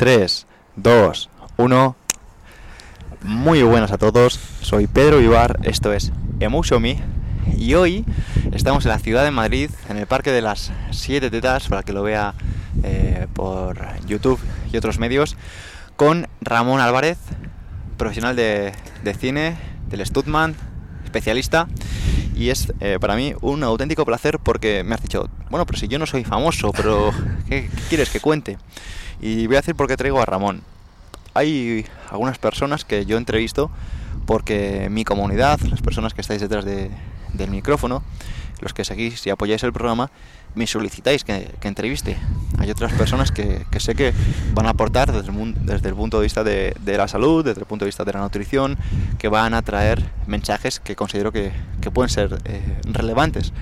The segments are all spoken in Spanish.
3, 2, 1. Muy buenas a todos, soy Pedro Vivar, esto es Emotion y hoy estamos en la ciudad de Madrid, en el Parque de las Siete Tetas, para que lo vea eh, por YouTube y otros medios, con Ramón Álvarez, profesional de, de cine, del Studman, especialista y es eh, para mí un auténtico placer porque me has dicho, bueno, pero si yo no soy famoso, pero ¿qué, quieres que cuente? Y voy a decir por qué traigo a Ramón. Hay algunas personas que yo entrevisto porque mi comunidad, las personas que estáis detrás de, del micrófono, los que seguís y apoyáis el programa, me solicitáis que, que entreviste. Hay otras personas que, sé que van a aportar desde el, punto de vista de, la salud, desde el punto de vista de la nutrición, que van a traer mensajes que considero que, que pueden ser eh, relevantes.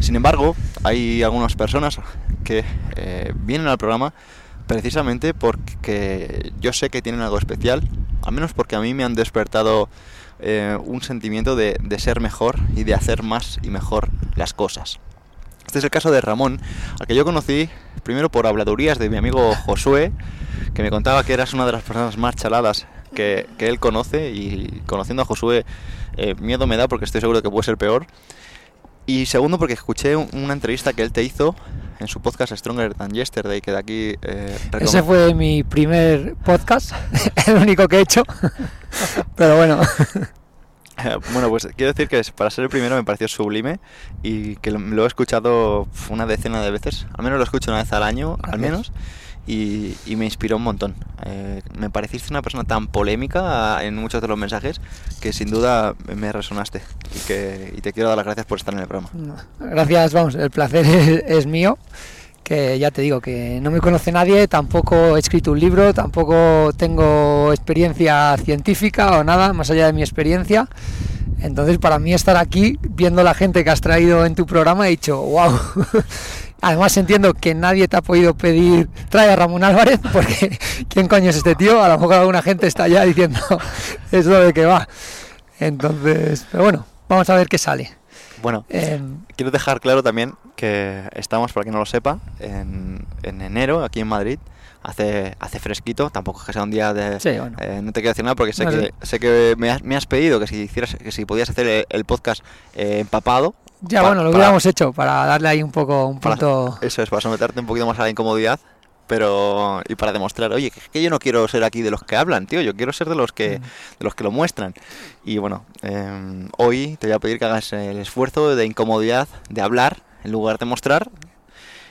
Sin embargo, hay algunas personas que eh, vienen al programa precisamente porque yo sé que tienen algo especial, al menos porque a mí me han despertado eh, un sentimiento de, ser mejor y de hacer más y mejor las cosas. Este es el caso de Ramón, al que yo conocí primero por habladurías de mi amigo Josué, que me contaba que eras una de las personas más chaladas que, que él conoce y conociendo a Josué eh, miedo me da porque estoy seguro que puede ser peor. Y segundo porque escuché una entrevista que él te hizo en su podcast Stronger Than Yesterday, que de aquí... Eh, Ese fue mi primer podcast, el único que he hecho, pero bueno. Bueno, pues quiero decir que para ser el primero me pareció sublime y que lo he escuchado una decena de veces, al menos lo escucho una vez al año, al menos, y, y me inspiró un montón. Eh, me pareciste una persona tan polémica en muchos de los mensajes que sin duda me resonaste y, que, y te quiero dar las gracias por estar en el programa. Gracias, vamos, el placer es, es mío que ya te digo que no me conoce nadie, tampoco he escrito un libro, tampoco tengo experiencia científica o nada más allá de mi experiencia. Entonces para mí estar aquí viendo la gente que has traído en tu programa he dicho, wow. Además entiendo que nadie te ha podido pedir trae a Ramón Álvarez porque ¿quién coño es este tío? A lo mejor alguna gente está ya diciendo eso de que va. Entonces, pero bueno, vamos a ver qué sale. Bueno, eh, quiero dejar claro también que estamos, para quien no lo sepa, en, en enero aquí en Madrid. Hace, hace fresquito, tampoco es que sea un día de... Sí, bueno. eh, no te quiero decir nada porque sé no, que, sé que me, has, me has pedido que si, hicieras, que si podías hacer el, el podcast eh, empapado. Ya, bueno, lo hubiéramos para, hecho para darle ahí un poco, un punto... Para, eso es, para someterte un poquito más a la incomodidad pero y para demostrar oye que, que, yo no quiero ser aquí de los que hablan tío yo quiero ser de los que mm. de los que lo muestran y bueno eh, hoy te voy a pedir que hagas el esfuerzo de incomodidad de hablar en lugar de mostrar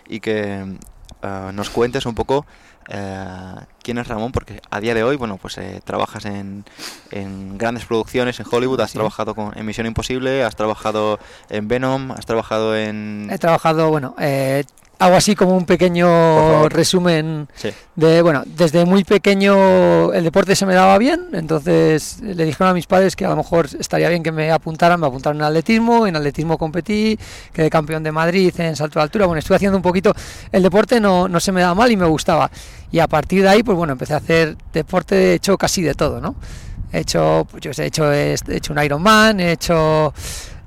y que uh, nos cuentes un poco uh, quién es Ramón porque a día de hoy bueno pues eh, trabajas en, en, grandes producciones en Hollywood has sí. trabajado con en Misión Imposible has trabajado en Venom has trabajado en he trabajado bueno eh, hago así como un pequeño resumen sí. de, bueno, desde muy pequeño el deporte se me daba bien, entonces le dijeron a mis padres que a lo mejor estaría bien que me apuntaran, me apuntaron en atletismo, en atletismo competí, quedé campeón de Madrid en salto de altura, bueno, estuve haciendo un poquito, el deporte no, no se me daba mal y me gustaba, y a partir de ahí, pues bueno, empecé a hacer deporte, he hecho casi de todo, ¿no? He hecho, pues yo sé, he hecho, he hecho un Ironman, he hecho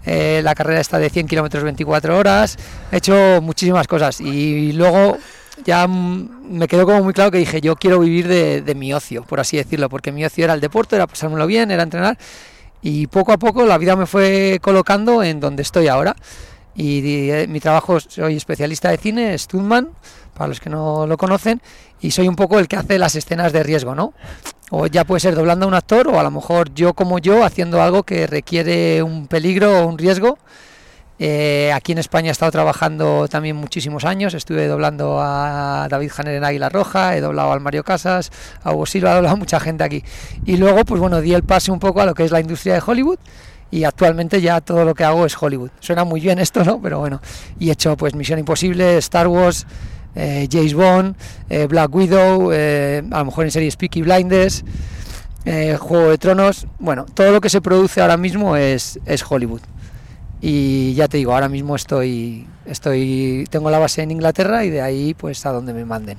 eh, la carrera está de 100 kilómetros 24 horas, he hecho muchísimas cosas. Y luego ya me quedó como muy claro que dije yo quiero vivir de, de, mi ocio, por así decirlo, porque mi ocio era el deporte, era pasármelo bien, era entrenar. Y poco a poco la vida me fue colocando en donde estoy ahora y, eh, mi trabajo soy especialista de cine, Studman, para los que no lo conocen, y soy un poco el que hace las escenas de riesgo, ¿no? O ya puede ser doblando a un actor o a lo mejor yo como yo haciendo algo que requiere un peligro o un riesgo. Eh, aquí en España he estado trabajando también muchísimos años, estuve doblando a David Janer en Águila Roja, he doblado al Mario Casas, a Hugo Silva, he doblado a mucha gente aquí. Y luego, pues bueno, di el pase un poco a lo que es la industria de Hollywood y actualmente ya todo lo que hago es Hollywood. Suena muy bien esto, ¿no? Pero bueno, y he hecho pues Misión Imposible, Star Wars, eh, James Bond, eh, Black Widow, eh, a lo mejor en series Peaky Blinders, eh, Juego de Tronos, bueno, todo lo que se produce ahora mismo es, es Hollywood. Y ya te digo, ahora mismo estoy, estoy, tengo la base en Inglaterra y de ahí pues a donde me manden.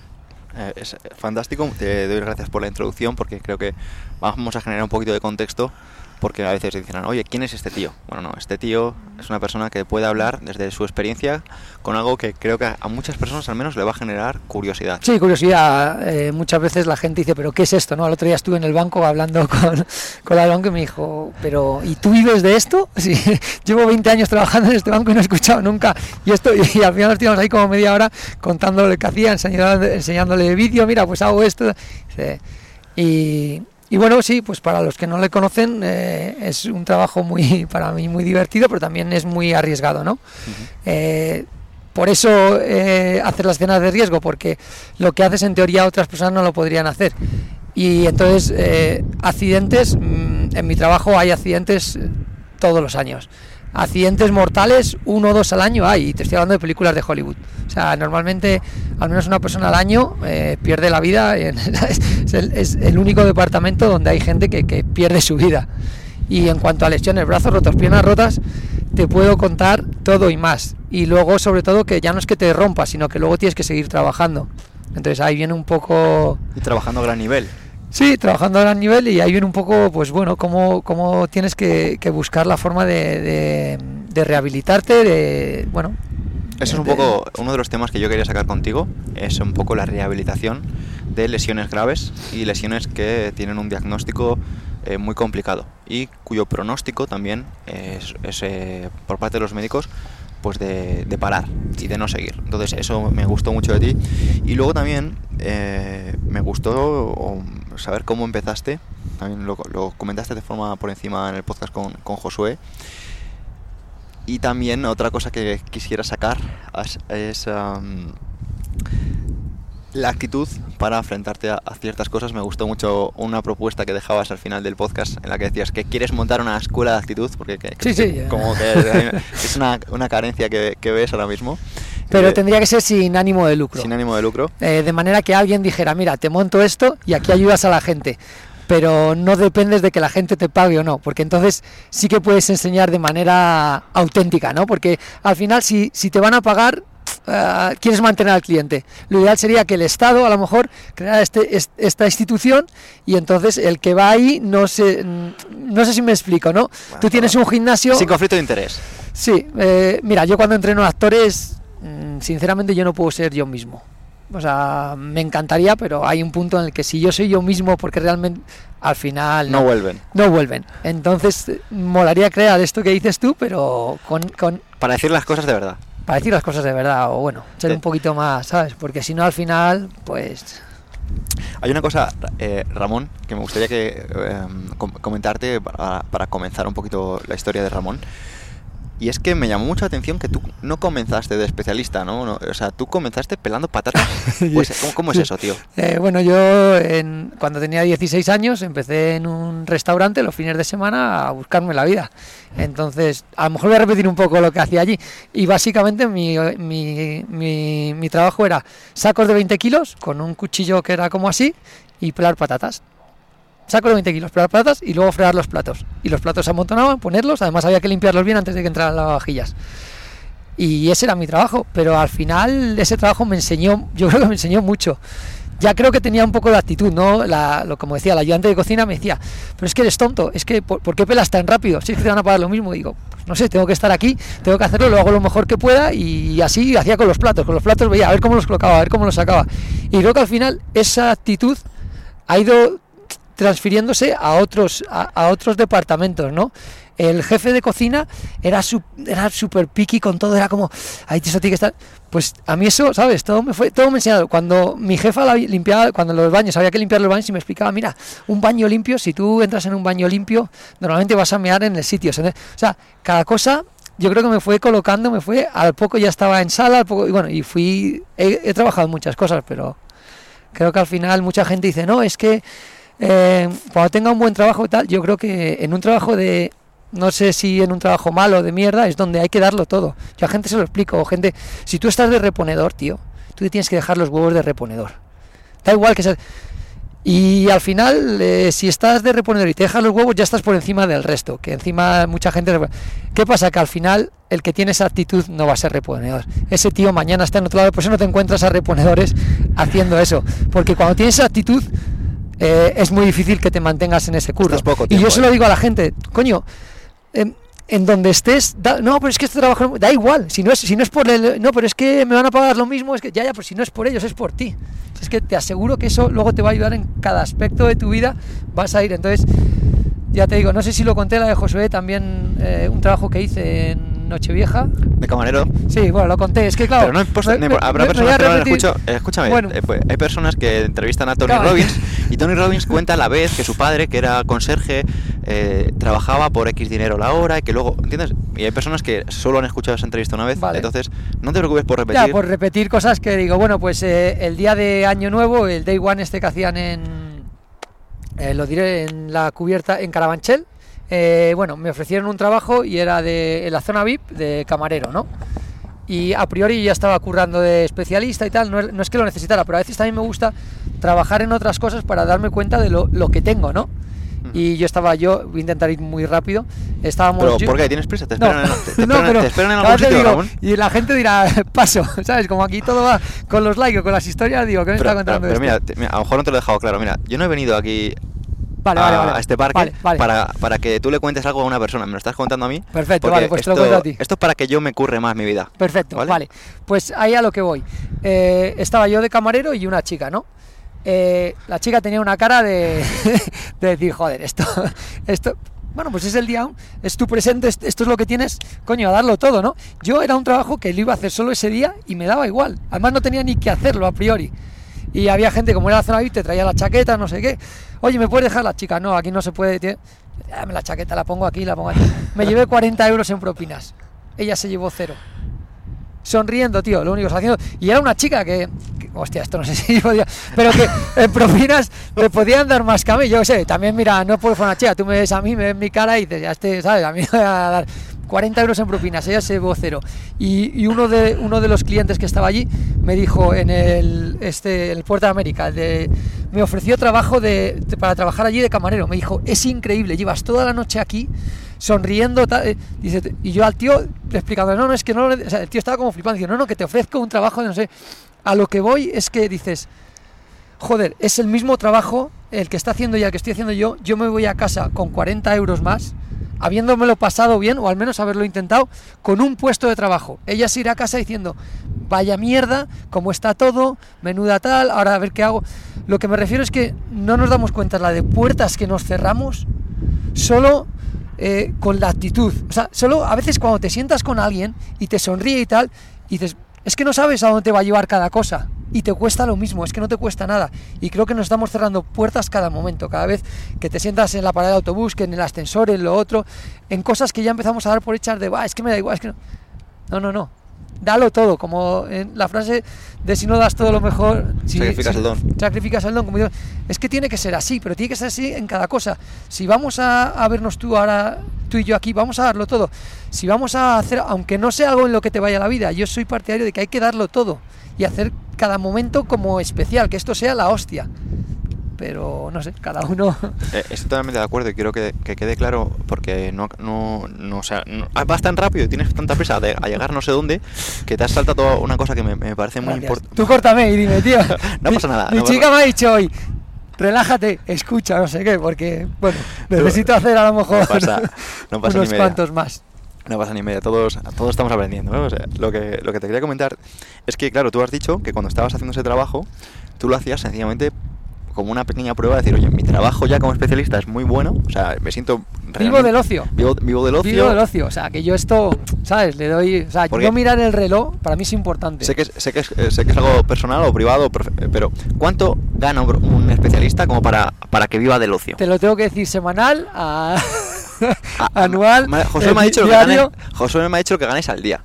Es fantástico, te doy gracias por la introducción porque creo que vamos a generar un poquito de contexto porque a veces dicen, oye, ¿quién es este tío? Bueno, no, este tío es una persona que puede hablar desde su experiencia con algo que creo que a muchas personas al menos le va a generar curiosidad. Sí, curiosidad. Eh, muchas veces la gente dice, pero ¿qué es esto? ¿No? El otro día estuve en el banco hablando con, con la banco y me dijo, pero ¿y tú vives de esto? Sí, llevo 20 años trabajando en este banco y no he escuchado nunca. Y esto y, al final estuvimos ahí como media hora contándole lo que hacía, enseñándole, enseñándole vídeo, mira, pues hago esto. Y, y bueno, sí, pues para los que no le conocen eh, es un trabajo muy, para mí muy divertido, pero también es muy arriesgado, ¿no? Eh, por eso eh, hacer las escenas de riesgo, porque lo que haces en teoría otras personas no lo podrían hacer. Y entonces, accidentes, mm, en mi trabajo hay accidentes todos los años accidentes mortales, uno o dos al año hay, y te estoy hablando de películas de Hollywood. O sea, normalmente al menos una persona al año eh, pierde la vida, es, el, único departamento donde hay gente que, pierde su vida. Y en cuanto a lesiones, brazos rotos, piernas rotas, te puedo contar todo y más. Y luego, sobre todo, que ya no es que te rompas, sino que luego tienes que seguir trabajando. Entonces ahí viene un poco... Y trabajando a gran nivel. Sí, trabajando a gran nivel y ahí viene un poco, pues bueno, cómo, cómo tienes que, buscar la forma de, de, rehabilitarte, de, bueno... Eso es un poco, uno de los temas que yo quería sacar contigo, es un poco la rehabilitación de lesiones graves y lesiones que tienen un diagnóstico eh, muy complicado y cuyo pronóstico también es, eh, por parte de los médicos pues de, parar y de no seguir. Entonces eso me gustó mucho de ti. Y luego también eh, me gustó saber cómo empezaste. También lo, comentaste de forma por encima en el podcast con, con Josué. Y también otra cosa que quisiera sacar es, la actitud para enfrentarte a, ciertas cosas. Me gustó mucho una propuesta que dejabas al final del podcast en la que decías que quieres montar una escuela de actitud, porque como que es una, una carencia que, ves ahora mismo. Pero tendría que ser sin ánimo de lucro. Sin ánimo de lucro. Eh, de manera que alguien dijera, mira, te monto esto y aquí ayudas a la gente. Pero no dependes de que la gente te pague o no, porque entonces sí que puedes enseñar de manera auténtica, ¿no? Porque al final si, si te van a pagar, uh, quieres mantener al cliente. Lo ideal sería que el Estado a lo mejor creara este, esta institución y entonces el que va ahí no sé, no sé si me explico, ¿no? Tú tienes un gimnasio... Sin conflicto de interés. Sí, eh, mira, yo cuando entreno a actores, sinceramente yo no puedo ser yo mismo. O sea, me encantaría, pero hay un punto en el que si yo soy yo mismo, porque realmente al final... No, vuelven. No vuelven. Entonces, molaría crear esto que dices tú, pero con... con Para decir las cosas de verdad para decir las cosas de verdad o bueno, ser un poquito más, ¿sabes? Porque si no al final, pues... Hay una cosa, eh, Ramón, que me gustaría que em, comentarte para, para, comenzar un poquito la historia de Ramón. Y es que me llamó mucha atención que tú no comenzaste de especialista, ¿no? o sea, tú comenzaste pelando patatas. Pues, ¿cómo, es eso, tío? Eh, bueno, yo en, cuando tenía 16 años empecé en un restaurante los fines de semana a buscarme la vida. Entonces, a lo mejor voy a repetir un poco lo que hacía allí. Y básicamente mi, mi, mi, mi trabajo era sacos de 20 kilos con un cuchillo que era como así y pelar patatas saco de 20 kilos, pelar patatas y luego fregar los platos. Y los platos se amontonaban, ponerlos, además había que limpiarlos bien antes de que entraran las vajillas. Y ese era mi trabajo, pero al final ese trabajo me enseñó, yo creo que me enseñó mucho. Ya creo que tenía un poco de actitud, ¿no? La, lo, como decía, la ayudante de cocina me decía, pero es que eres tonto, es que ¿por, qué pelas tan rápido? Si es que te van a pagar lo mismo, digo, pues no sé, tengo que estar aquí, tengo que hacerlo, lo hago lo mejor que pueda y así hacía con los platos, con los platos veía a ver cómo los colocaba, a ver cómo los sacaba. Y creo que al final esa actitud ha ido transfiriéndose a otros, a, otros departamentos, ¿no? El jefe de cocina era súper picky con todo, era como, ahí eso tiene que estar. Pues a mí eso, ¿sabes? Todo me fue, todo me enseñado. Cuando mi jefa la limpiaba, cuando los baños, había que limpiar los baños y me explicaba, mira, un baño limpio, si tú entras en un baño limpio, normalmente vas a mear en el sitio. O sea, cada cosa yo creo que me fue colocando, me fue, al poco ya estaba en sala, al poco, y bueno, y fui, he, trabajado muchas cosas, pero creo que al final mucha gente dice, no, es que eh, cuando tenga un buen trabajo y tal, yo creo que en un trabajo de, no sé si en un trabajo malo de mierda, es donde hay que darlo todo. Yo a gente se lo explico, gente, si tú estás de reponedor, tío, tú te tienes que dejar los huevos de reponedor. Da igual que sea... Y al final, eh, si estás de reponedor y te dejas los huevos, ya estás por encima del resto. Que encima mucha gente. ¿Qué pasa? Que al final el que tiene esa actitud no va a ser reponedor. Ese tío mañana está en otro lado, por eso no te encuentras a reponedores haciendo eso. Porque cuando tienes esa actitud, eh, es muy difícil que te mantengas en ese curro. Poco y tiempo yo se lo digo a la gente, coño, em, en donde estés, da- no, pero es que este trabajo da igual, si no es si no es por el, no, pero es que me van a pagar lo mismo, es que ya ya, pues si no es por ellos, es por ti. Es que te aseguro que eso luego te va a ayudar en cada aspecto de tu vida, vas a ir, entonces ya te digo, no sé si lo conté la de Josué, también eh, un trabajo que hice en Nochevieja. De camarero. Sí, bueno, lo conté, es que claro. Pero no importa, me- me- habrá me- me personas a que no lo han repetir- escuchado. Eh, Escúchame, Bueno. eh, pues, hay personas que entrevistan a Tony Claro. Robbins y Tony Robbins cuenta a la vez que su padre, que era conserje, eh, trabajaba por X dinero la hora y que luego, ¿entiendes? Y hay personas que solo han escuchado esa entrevista una vez, Vale. entonces no te preocupes por repetir. Ya, por repetir cosas que digo, bueno, pues eh, el día de Año Nuevo, el Day One este que hacían en, eh, lo diré, en la cubierta, en Carabanchel, eh, bueno, me ofrecieron un trabajo y era de en la zona VIP de camarero, ¿no? Y a priori ya estaba currando de especialista y tal, no no es que lo necesitara, pero a veces también me gusta trabajar en otras cosas para darme cuenta de lo, lo que tengo, ¿no? Y yo estaba, yo voy a intentar ir muy rápido, estábamos... Pero, yo- ¿por qué? ¿Tienes prisa? ¿Te no, esperan, en, te, no, esperan- pero te esperan en algún sitio, digo, Ramón? Y la gente dirá, paso, ¿sabes? Como aquí todo va con los likes o con las historias, digo, ¿qué me Pero, está contando pero este? mira, te- mira, a lo mejor no te lo he dejado claro. Mira, yo no he venido aquí Vale, a, vale, vale. a este parque. Para, para que tú le cuentes algo a una persona. Me lo estás contando a mí. Perfecto, vale, pues te lo cuento a ti. Esto es para que yo me curre más mi vida. Perfecto, ¿Vale? vale. Pues ahí a lo que voy. Eh, estaba yo de camarero y una chica, ¿no? Eh, la chica tenía una cara de, de decir, joder, esto, esto, bueno, pues es el día, es tu presente, es- esto es lo que tienes, coño, a darlo todo, ¿no? Yo era un trabajo que lo iba a hacer solo ese día y me daba igual. Además no tenía ni que hacerlo a priori. Y había gente, como era la zona VIP, te traía la chaqueta, no sé qué. Oye, ¿me puedes dejar la chica? No, aquí no se puede. Dame la chaqueta, la pongo aquí, la pongo aquí. Me llevé 40 euros en propinas. Ella se llevó cero sonriendo, tío, lo único que estaba haciendo. Y era una chica que, que- hostia, esto no sé si podía, pero que en propinas me podían dar más que a mí. Yo sé, también, mira, no puedo ser una chica, tú me ves a mí, me ves mi cara y dices, ya este, ¿sabes? A mí me a dar 40 euros en propinas, ella se llevó. Y, y uno, de, uno de los clientes que estaba allí me dijo en el, este, en el Puerto de América, de, me ofreció trabajo de, de- para trabajar allí de camarero. Me dijo, es increíble, llevas toda la noche aquí sonriendo. tal", eh, dice, y yo al tío explicando, no, no, es que no, lo nece-". o sea, el tío estaba como flipando, dice, no, no, que te ofrezco un trabajo de no sé. A lo que voy es que dices, joder, es el mismo trabajo el que está haciendo ya el que estoy haciendo yo. Yo me voy a casa con 40 euros más, habiéndomelo pasado bien, o al menos haberlo intentado, con un puesto de trabajo. Ella se irá a casa diciendo, vaya mierda, cómo está todo, menuda tal, ahora a ver qué hago. Lo que me refiero es que no nos damos cuenta la de puertas que nos cerramos solo eh, con la actitud. O sea, solo a veces cuando te sientas con alguien y te sonríe y tal, y dices, es que no sabes a dónde te va a llevar cada cosa. Y te cuesta lo mismo, es que no te cuesta nada. Y creo que nos estamos cerrando puertas cada momento, cada vez que te sientas en la parada de autobús, que en el ascensor, en lo otro, en cosas que ya empezamos a dar por hechas de, va, es que me da igual, es que no. No, no, no. Dalo todo, como en la frase de si no das todo lo mejor, si, Sacrificas si- el don. sacrificas el don, como digo, es que tiene que ser así, pero tiene que ser así en cada cosa. Si vamos a, a vernos tú ahora, tú y yo aquí, vamos a darlo todo. Si vamos a hacer, aunque no sea algo en lo que te vaya la vida, yo soy partidario de que hay que darlo todo y hacer cada momento como especial, que esto sea la hostia. Pero no sé, cada uno. Eh, estoy totalmente de acuerdo y quiero que, que quede claro porque no, no, no, o sea, no- ah, vas tan rápido y tienes tanta prisa de, a llegar no sé dónde que te has saltado una cosa que me, me parece muy importante. Tú córtame y dime, tío. No Mi- pasa nada, Mi pasa chica me ha dicho hoy, relájate, escucha, no sé qué, porque, bueno, necesito hacer a lo mejor No pasa, no pasa ni unos media. cuantos más. No pasa ni media, todos, todos estamos aprendiendo. ¿no? O sea, lo, que, lo que te quería comentar es que, claro, tú has dicho que cuando estabas haciendo ese trabajo, tú lo hacías sencillamente como una pequeña prueba de decir, oye, mi trabajo ya como especialista es muy bueno, o sea, me siento... Vivo del ocio. Vivo, vivo del ocio. Vivo del ocio, o sea, que yo esto, ¿sabes? Le doy, o sea, Porque- no mirar el reloj para mí es importante. Sé que, sé, que es, eh, sé que es algo personal o privado, profe- pero ¿cuánto gana un especialista como para, para que viva del ocio? Te lo tengo que decir semanal, a- Ah, anual, ma- José eh, me ha dicho lo que diario, gane- José me ha dicho que ganáis al día,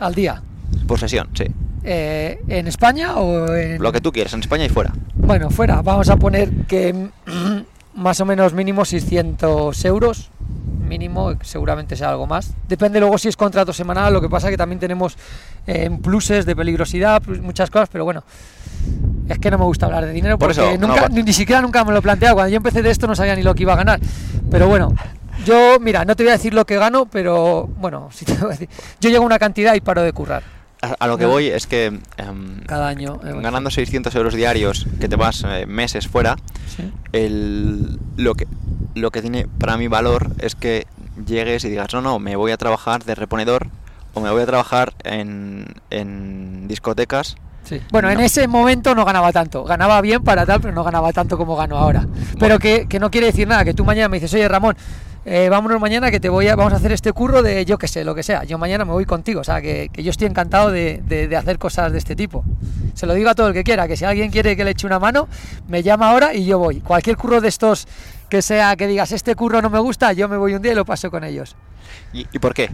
al día. por sesión, sí. Eh, ¿En España o en...? Lo que tú quieras, en España y fuera. Bueno, fuera, vamos a poner que más o menos mínimo 600 euros, mínimo, seguramente sea algo más. Depende luego si es contrato semanal, lo que pasa que también tenemos eh, pluses de peligrosidad, plus- muchas cosas, pero bueno, es que no me gusta hablar de dinero Por porque eso, no nunca, ni, ni siquiera nunca me lo he planteado. Cuando yo empecé de esto no sabía ni lo que iba a ganar, pero bueno. Yo, mira, no te voy a decir lo que gano, pero bueno, sí te voy a decir. Yo llego a una cantidad y paro de currar. A, lo que voy es que em, cada año eh, ganando 600 euros diarios que te vas eh, meses fuera, sí. el, lo, que, lo que tiene para mí valor es que llegues y digas, no, no, me voy a trabajar de reponedor o me voy a trabajar en, en discotecas. Sí. Bueno, en No. ese momento no ganaba tanto. Ganaba bien para tal, pero no ganaba tanto como gano ahora. Pero que, que no quiere decir nada, que tú mañana me dices, oye Ramón, eh, vámonos mañana que te voy a, vamos a hacer este curro de yo que sé, lo que sea. Yo mañana me voy contigo. O sea, que, que yo estoy encantado de, de- de hacer cosas de este tipo. Se lo digo a todo el que quiera, que si alguien quiere que le eche una mano, me llama ahora y yo voy. Cualquier curro de estos que sea que digas, este curro no me gusta, yo me voy un día y lo paso con ellos. ¿Y, y por qué?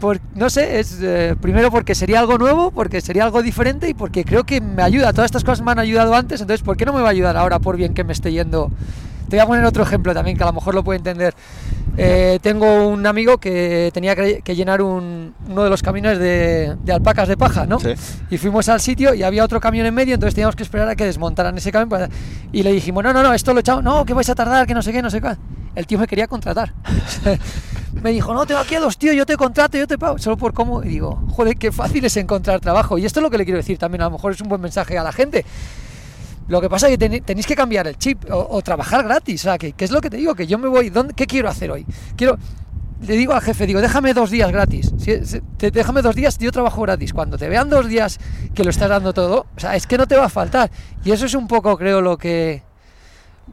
Por, no sé, es eh, primero porque sería algo nuevo, porque sería algo diferente y porque creo que me ayuda. Todas estas cosas me han ayudado antes, entonces ¿por qué no me va a ayudar ahora por bien que me esté yendo? Te voy a poner otro ejemplo también que a lo mejor lo puede entender. Eh, tengo un amigo que tenía que, que llenar un- uno de los camiones de, de alpacas de paja, ¿no? Sí. Y fuimos al sitio y había otro camión en medio, entonces teníamos que esperar a que desmontaran ese camión. para- Y le dijimos, no, no, no, esto lo echamos, no, que vais a tardar, que no sé qué, no sé qué. El tío me quería contratar. me dijo, no, tengo aquí a dos tíos, yo te contrato, yo te pago, solo por cómo. Y digo, joder, qué fácil es encontrar trabajo. Y esto es lo que le quiero decir también, a lo mejor es un buen mensaje a la gente. Lo que pasa es que tenéis que cambiar el chip o, trabajar gratis. O sea, que, es lo que te digo, que yo me voy, ¿dónde, ¿qué quiero hacer hoy? Quiero, le digo al jefe, digo, déjame dos días gratis. Si- te- déjame dos días, yo trabajo gratis. Cuando te vean dos días que lo estás dando todo, o sea, es que no te va a faltar. Y eso es un poco, creo, lo que...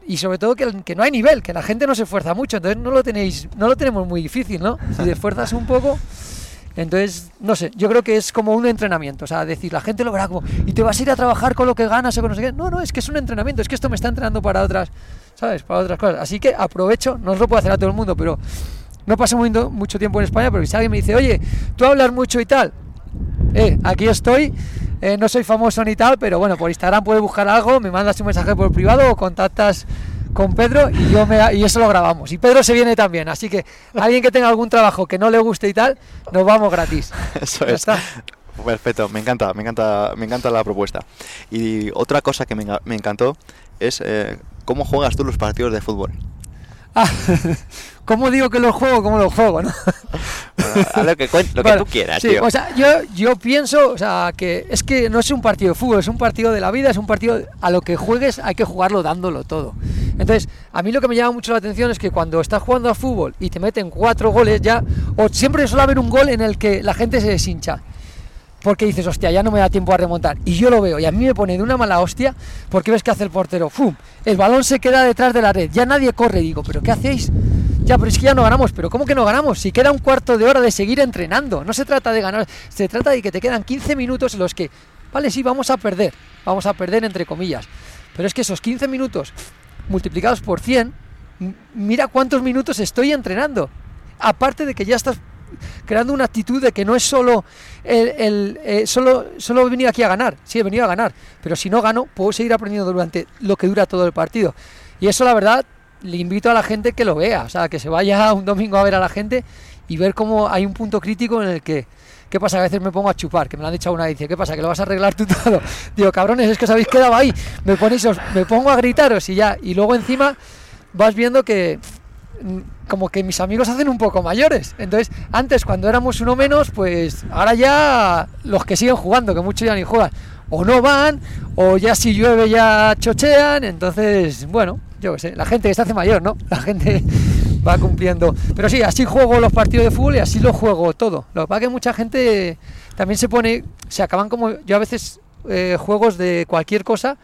Y sobre todo que, que no hay nivel, que la gente no se esfuerza mucho, entonces no lo tenéis, no lo tenemos muy difícil, ¿no? Si te esfuerzas un poco, entonces, no sé, yo creo que es como un entrenamiento, o sea, decir, la gente lo verá como, y te vas a ir a trabajar con lo que ganas o con no sé. No, no, es que es un entrenamiento, es que esto me está entrenando para otras, ¿sabes? Para otras cosas. Así que aprovecho, no os lo puedo hacer a todo el mundo, pero no paso mucho tiempo en España, pero si alguien me dice, oye, tú hablas mucho y tal, eh, aquí estoy, eh, no soy famoso ni tal, pero bueno, por Instagram puedes buscar algo, me mandas un mensaje por privado o contactas con Pedro y yo me y eso lo grabamos. Y Pedro se viene también, así que alguien que tenga algún trabajo que no le guste y tal, nos vamos gratis. Eso es. está. Perfecto, me encanta, me encanta, me encanta la propuesta. Y otra cosa que me, me encantó es eh, cómo juegas tú los partidos de fútbol. Ah, ¿Cómo digo que lo juego? ¿Cómo lo juego? ¿no? Bueno, haz lo que, lo que tú quieras, sí, tío. O sea, yo, yo pienso, o sea, que es que no es un partido de fútbol, es un partido de la vida, es un partido a lo que juegues hay que jugarlo dándolo todo. Entonces, a mí lo que me llama mucho la atención es que cuando estás jugando a fútbol y te meten cuatro goles ya, o siempre suele haber un gol en el que la gente se deshincha. Porque dices, hostia, ya no me da tiempo a remontar. Y yo lo veo, y a mí me pone de una mala hostia, porque ves que hace el portero, ¡fum! El balón se queda detrás de la red, ya nadie corre. Digo, ¿pero qué hacéis? Ya, pero es que ya no ganamos. ¿Pero cómo que no ganamos? Si queda un cuarto de hora de seguir entrenando. No se trata de ganar, se trata de que te quedan 15 minutos en los que, vale, sí, vamos a perder. Vamos a perder entre comillas. Pero es que esos 15 minutos multiplicados por 100, m- mira cuántos minutos estoy entrenando. Aparte de que ya estás creando una actitud de que no es solo el, el, eh, solo, solo he venido aquí a ganar, sí he venido a ganar, pero si no gano puedo seguir aprendiendo durante lo que dura todo el partido. Y eso la verdad le invito a la gente que lo vea, o sea, que se vaya un domingo a ver a la gente y ver cómo hay un punto crítico en el que ¿Qué pasa? A veces me pongo a chupar, que me lo han dicho una dice, ¿qué pasa? ¿Que lo vas a arreglar tú todo? Digo, cabrones, es que os habéis quedado ahí, me ponéis, os- me pongo a gritaros y ya, y luego encima vas viendo que mm, como que mis amigos hacen un poco mayores. Entonces, antes cuando éramos uno menos, pues ahora ya los que siguen jugando, que muchos ya ni juegan, o no van, o ya si llueve ya chochean, entonces, bueno, yo qué sé, la gente que se hace mayor, ¿no? La gente va cumpliendo. Pero sí, así juego los partidos de fútbol y así lo juego todo. Lo que pasa es que mucha gente también se pone, se acaban como, yo a veces eh, juegos de cualquier cosa,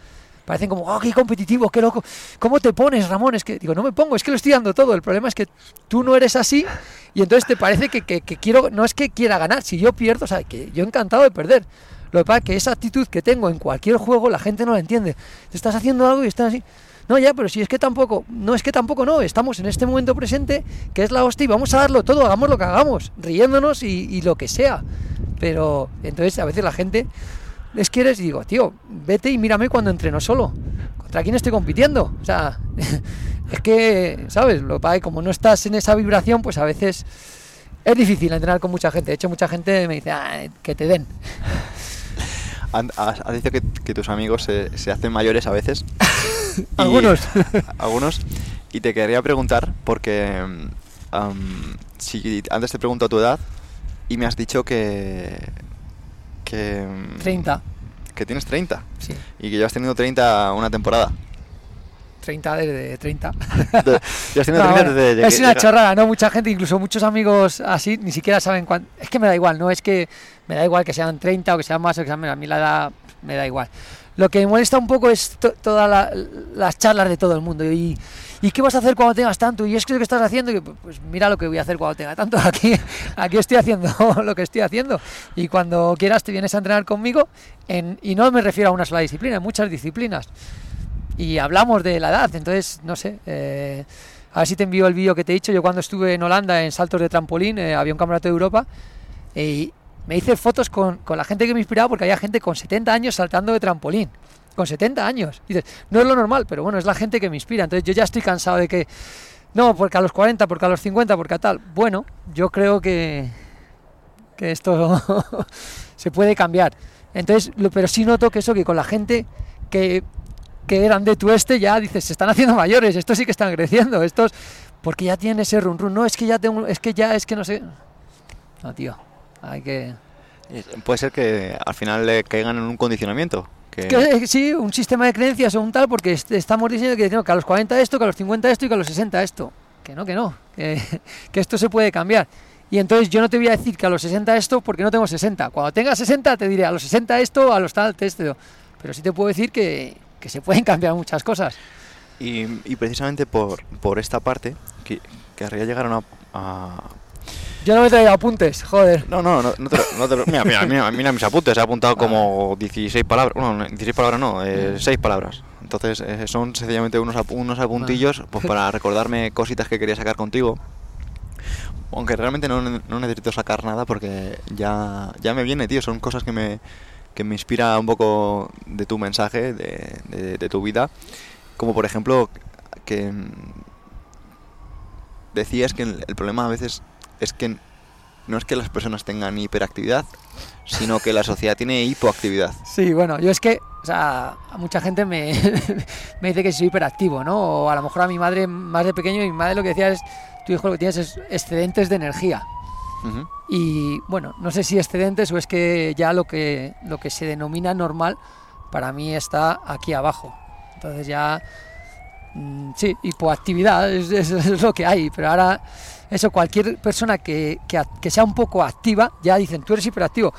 parecen como, oh, qué competitivo, qué loco. ¿Cómo te pones, Ramón? Es que, digo, no me pongo, es que lo estoy dando todo. El problema es que tú no eres así y entonces te parece que, que- que quiero, no es que quiera ganar, si yo pierdo, o sea, que yo encantado de perder. Lo que pasa es que esa actitud que tengo en cualquier juego, la gente no la entiende. Te estás haciendo algo y estás así. No, ya, pero si es que tampoco, no es que tampoco no, estamos en este momento presente, que es la hostia, y vamos a darlo todo, hagamos lo que hagamos, riéndonos y, lo que sea. Pero entonces a veces la gente les quieres y digo, tío, vete y mírame cuando entreno solo. ¿Contra quién estoy compitiendo? O sea, es que, ¿sabes? Lo que que como no estás en esa vibración, pues a veces es difícil entrenar con mucha gente. De hecho, mucha gente me dice, "Ah, que te den. Has, has dicho que, que tus amigos se, se hacen mayores a veces. Algunos. algunos. Y te quería preguntar, porque am, si antes te pregunto tu edad y me has dicho que, que... mm, 30, Que tienes 30. sí. Y que llevas teniendo 30 una temporada. 30 desde 30. De- llevas teniendo No, 30 bueno, desde es que- una chorrada, ¿no? Mucha gente, incluso muchos amigos así, ni siquiera saben cuánto. Es que me da igual, no es que me da igual que sean 30 o que sean más o que sean menos. A mí la edad me da igual. Lo que me molesta un poco es to- todas la- las charlas de todo el mundo. Y, ¿Y qué vas a hacer cuando tengas tanto? Y es que lo que estás haciendo, y, pues mira lo que voy a hacer cuando tenga tanto. Aquí, aquí estoy haciendo lo que estoy haciendo. Y cuando quieras te vienes a entrenar conmigo. En, y no me refiero a una sola disciplina, muchas disciplinas y hablamos de la edad, entonces, no sé, eh, a ver si te envío el vídeo que te he dicho, yo cuando estuve en Holanda en saltos de trampolín, eh, había un campeonato de Europa, y me hice fotos con, con la gente que me inspiraba porque había gente con 70 años saltando de trampolín, con 70 años, dices, no es lo normal, pero bueno, es la gente que me inspira, entonces yo ya estoy cansado de que, no, porque a los 40, porque a los 50, porque a tal, bueno, yo creo que, que esto se puede cambiar. Entonces, pero sí noto que eso, que con la gente que, que eran de tu este, ya dices, se están haciendo mayores, estos sí que están creciendo, estos, porque ya tienen ese run run, no, es que ya tengo, es que ya, es que no sé. No, tío, hay que... Puede ser que al final le caigan en un condicionamiento. Que, Que, eh, sí, un sistema de creencias o un tal, porque est- estamos diciendo que, no, que a los 40 esto, que a los 50 esto y que a los 60 esto. Que no, que no, que, que esto se puede cambiar. Y entonces yo no te voy a decir que a los 60 esto porque no tengo 60. Cuando tenga 60 te diré a los 60 esto, a los tal, esto. Pero sí te puedo decir que, que se pueden cambiar muchas cosas. y, y precisamente por, por esta parte, que querría llegar a una... a- Yo no me traigo apuntes, joder. No, no, no, no te lo- no te lo- mira, mira, mira, mira mis apuntes, he apuntado como 16 palabras, bueno, no, 16 palabras no, eh, 6 palabras. Entonces eh, son sencillamente unos, ap- unos apuntillos pues, para recordarme cositas que quería sacar contigo. Aunque realmente no, no necesito sacar nada porque ya, ya me viene, tío. Son cosas que me, que me inspira un poco de tu mensaje, de, de- de tu vida. Como por ejemplo, que mm, decías que el, problema a veces es que no es que las personas tengan hiperactividad, sino que la sociedad tiene hipoactividad. Sí, bueno, yo es que, o sea, mucha gente me, me dice que soy hiperactivo, ¿no? O a lo mejor a mi madre más de pequeño, mi madre lo que decía es, tu hijo lo que tienes es excedentes de energía. Y bueno, no sé si excedentes o es que ya lo que, lo que se denomina normal para mí está aquí abajo. Entonces ya, mm, sí, hipoactividad es, es- es lo que hay, pero ahora eso, cualquier persona que, que, que sea un poco activa, ya dicen, tú eres hiperactivo.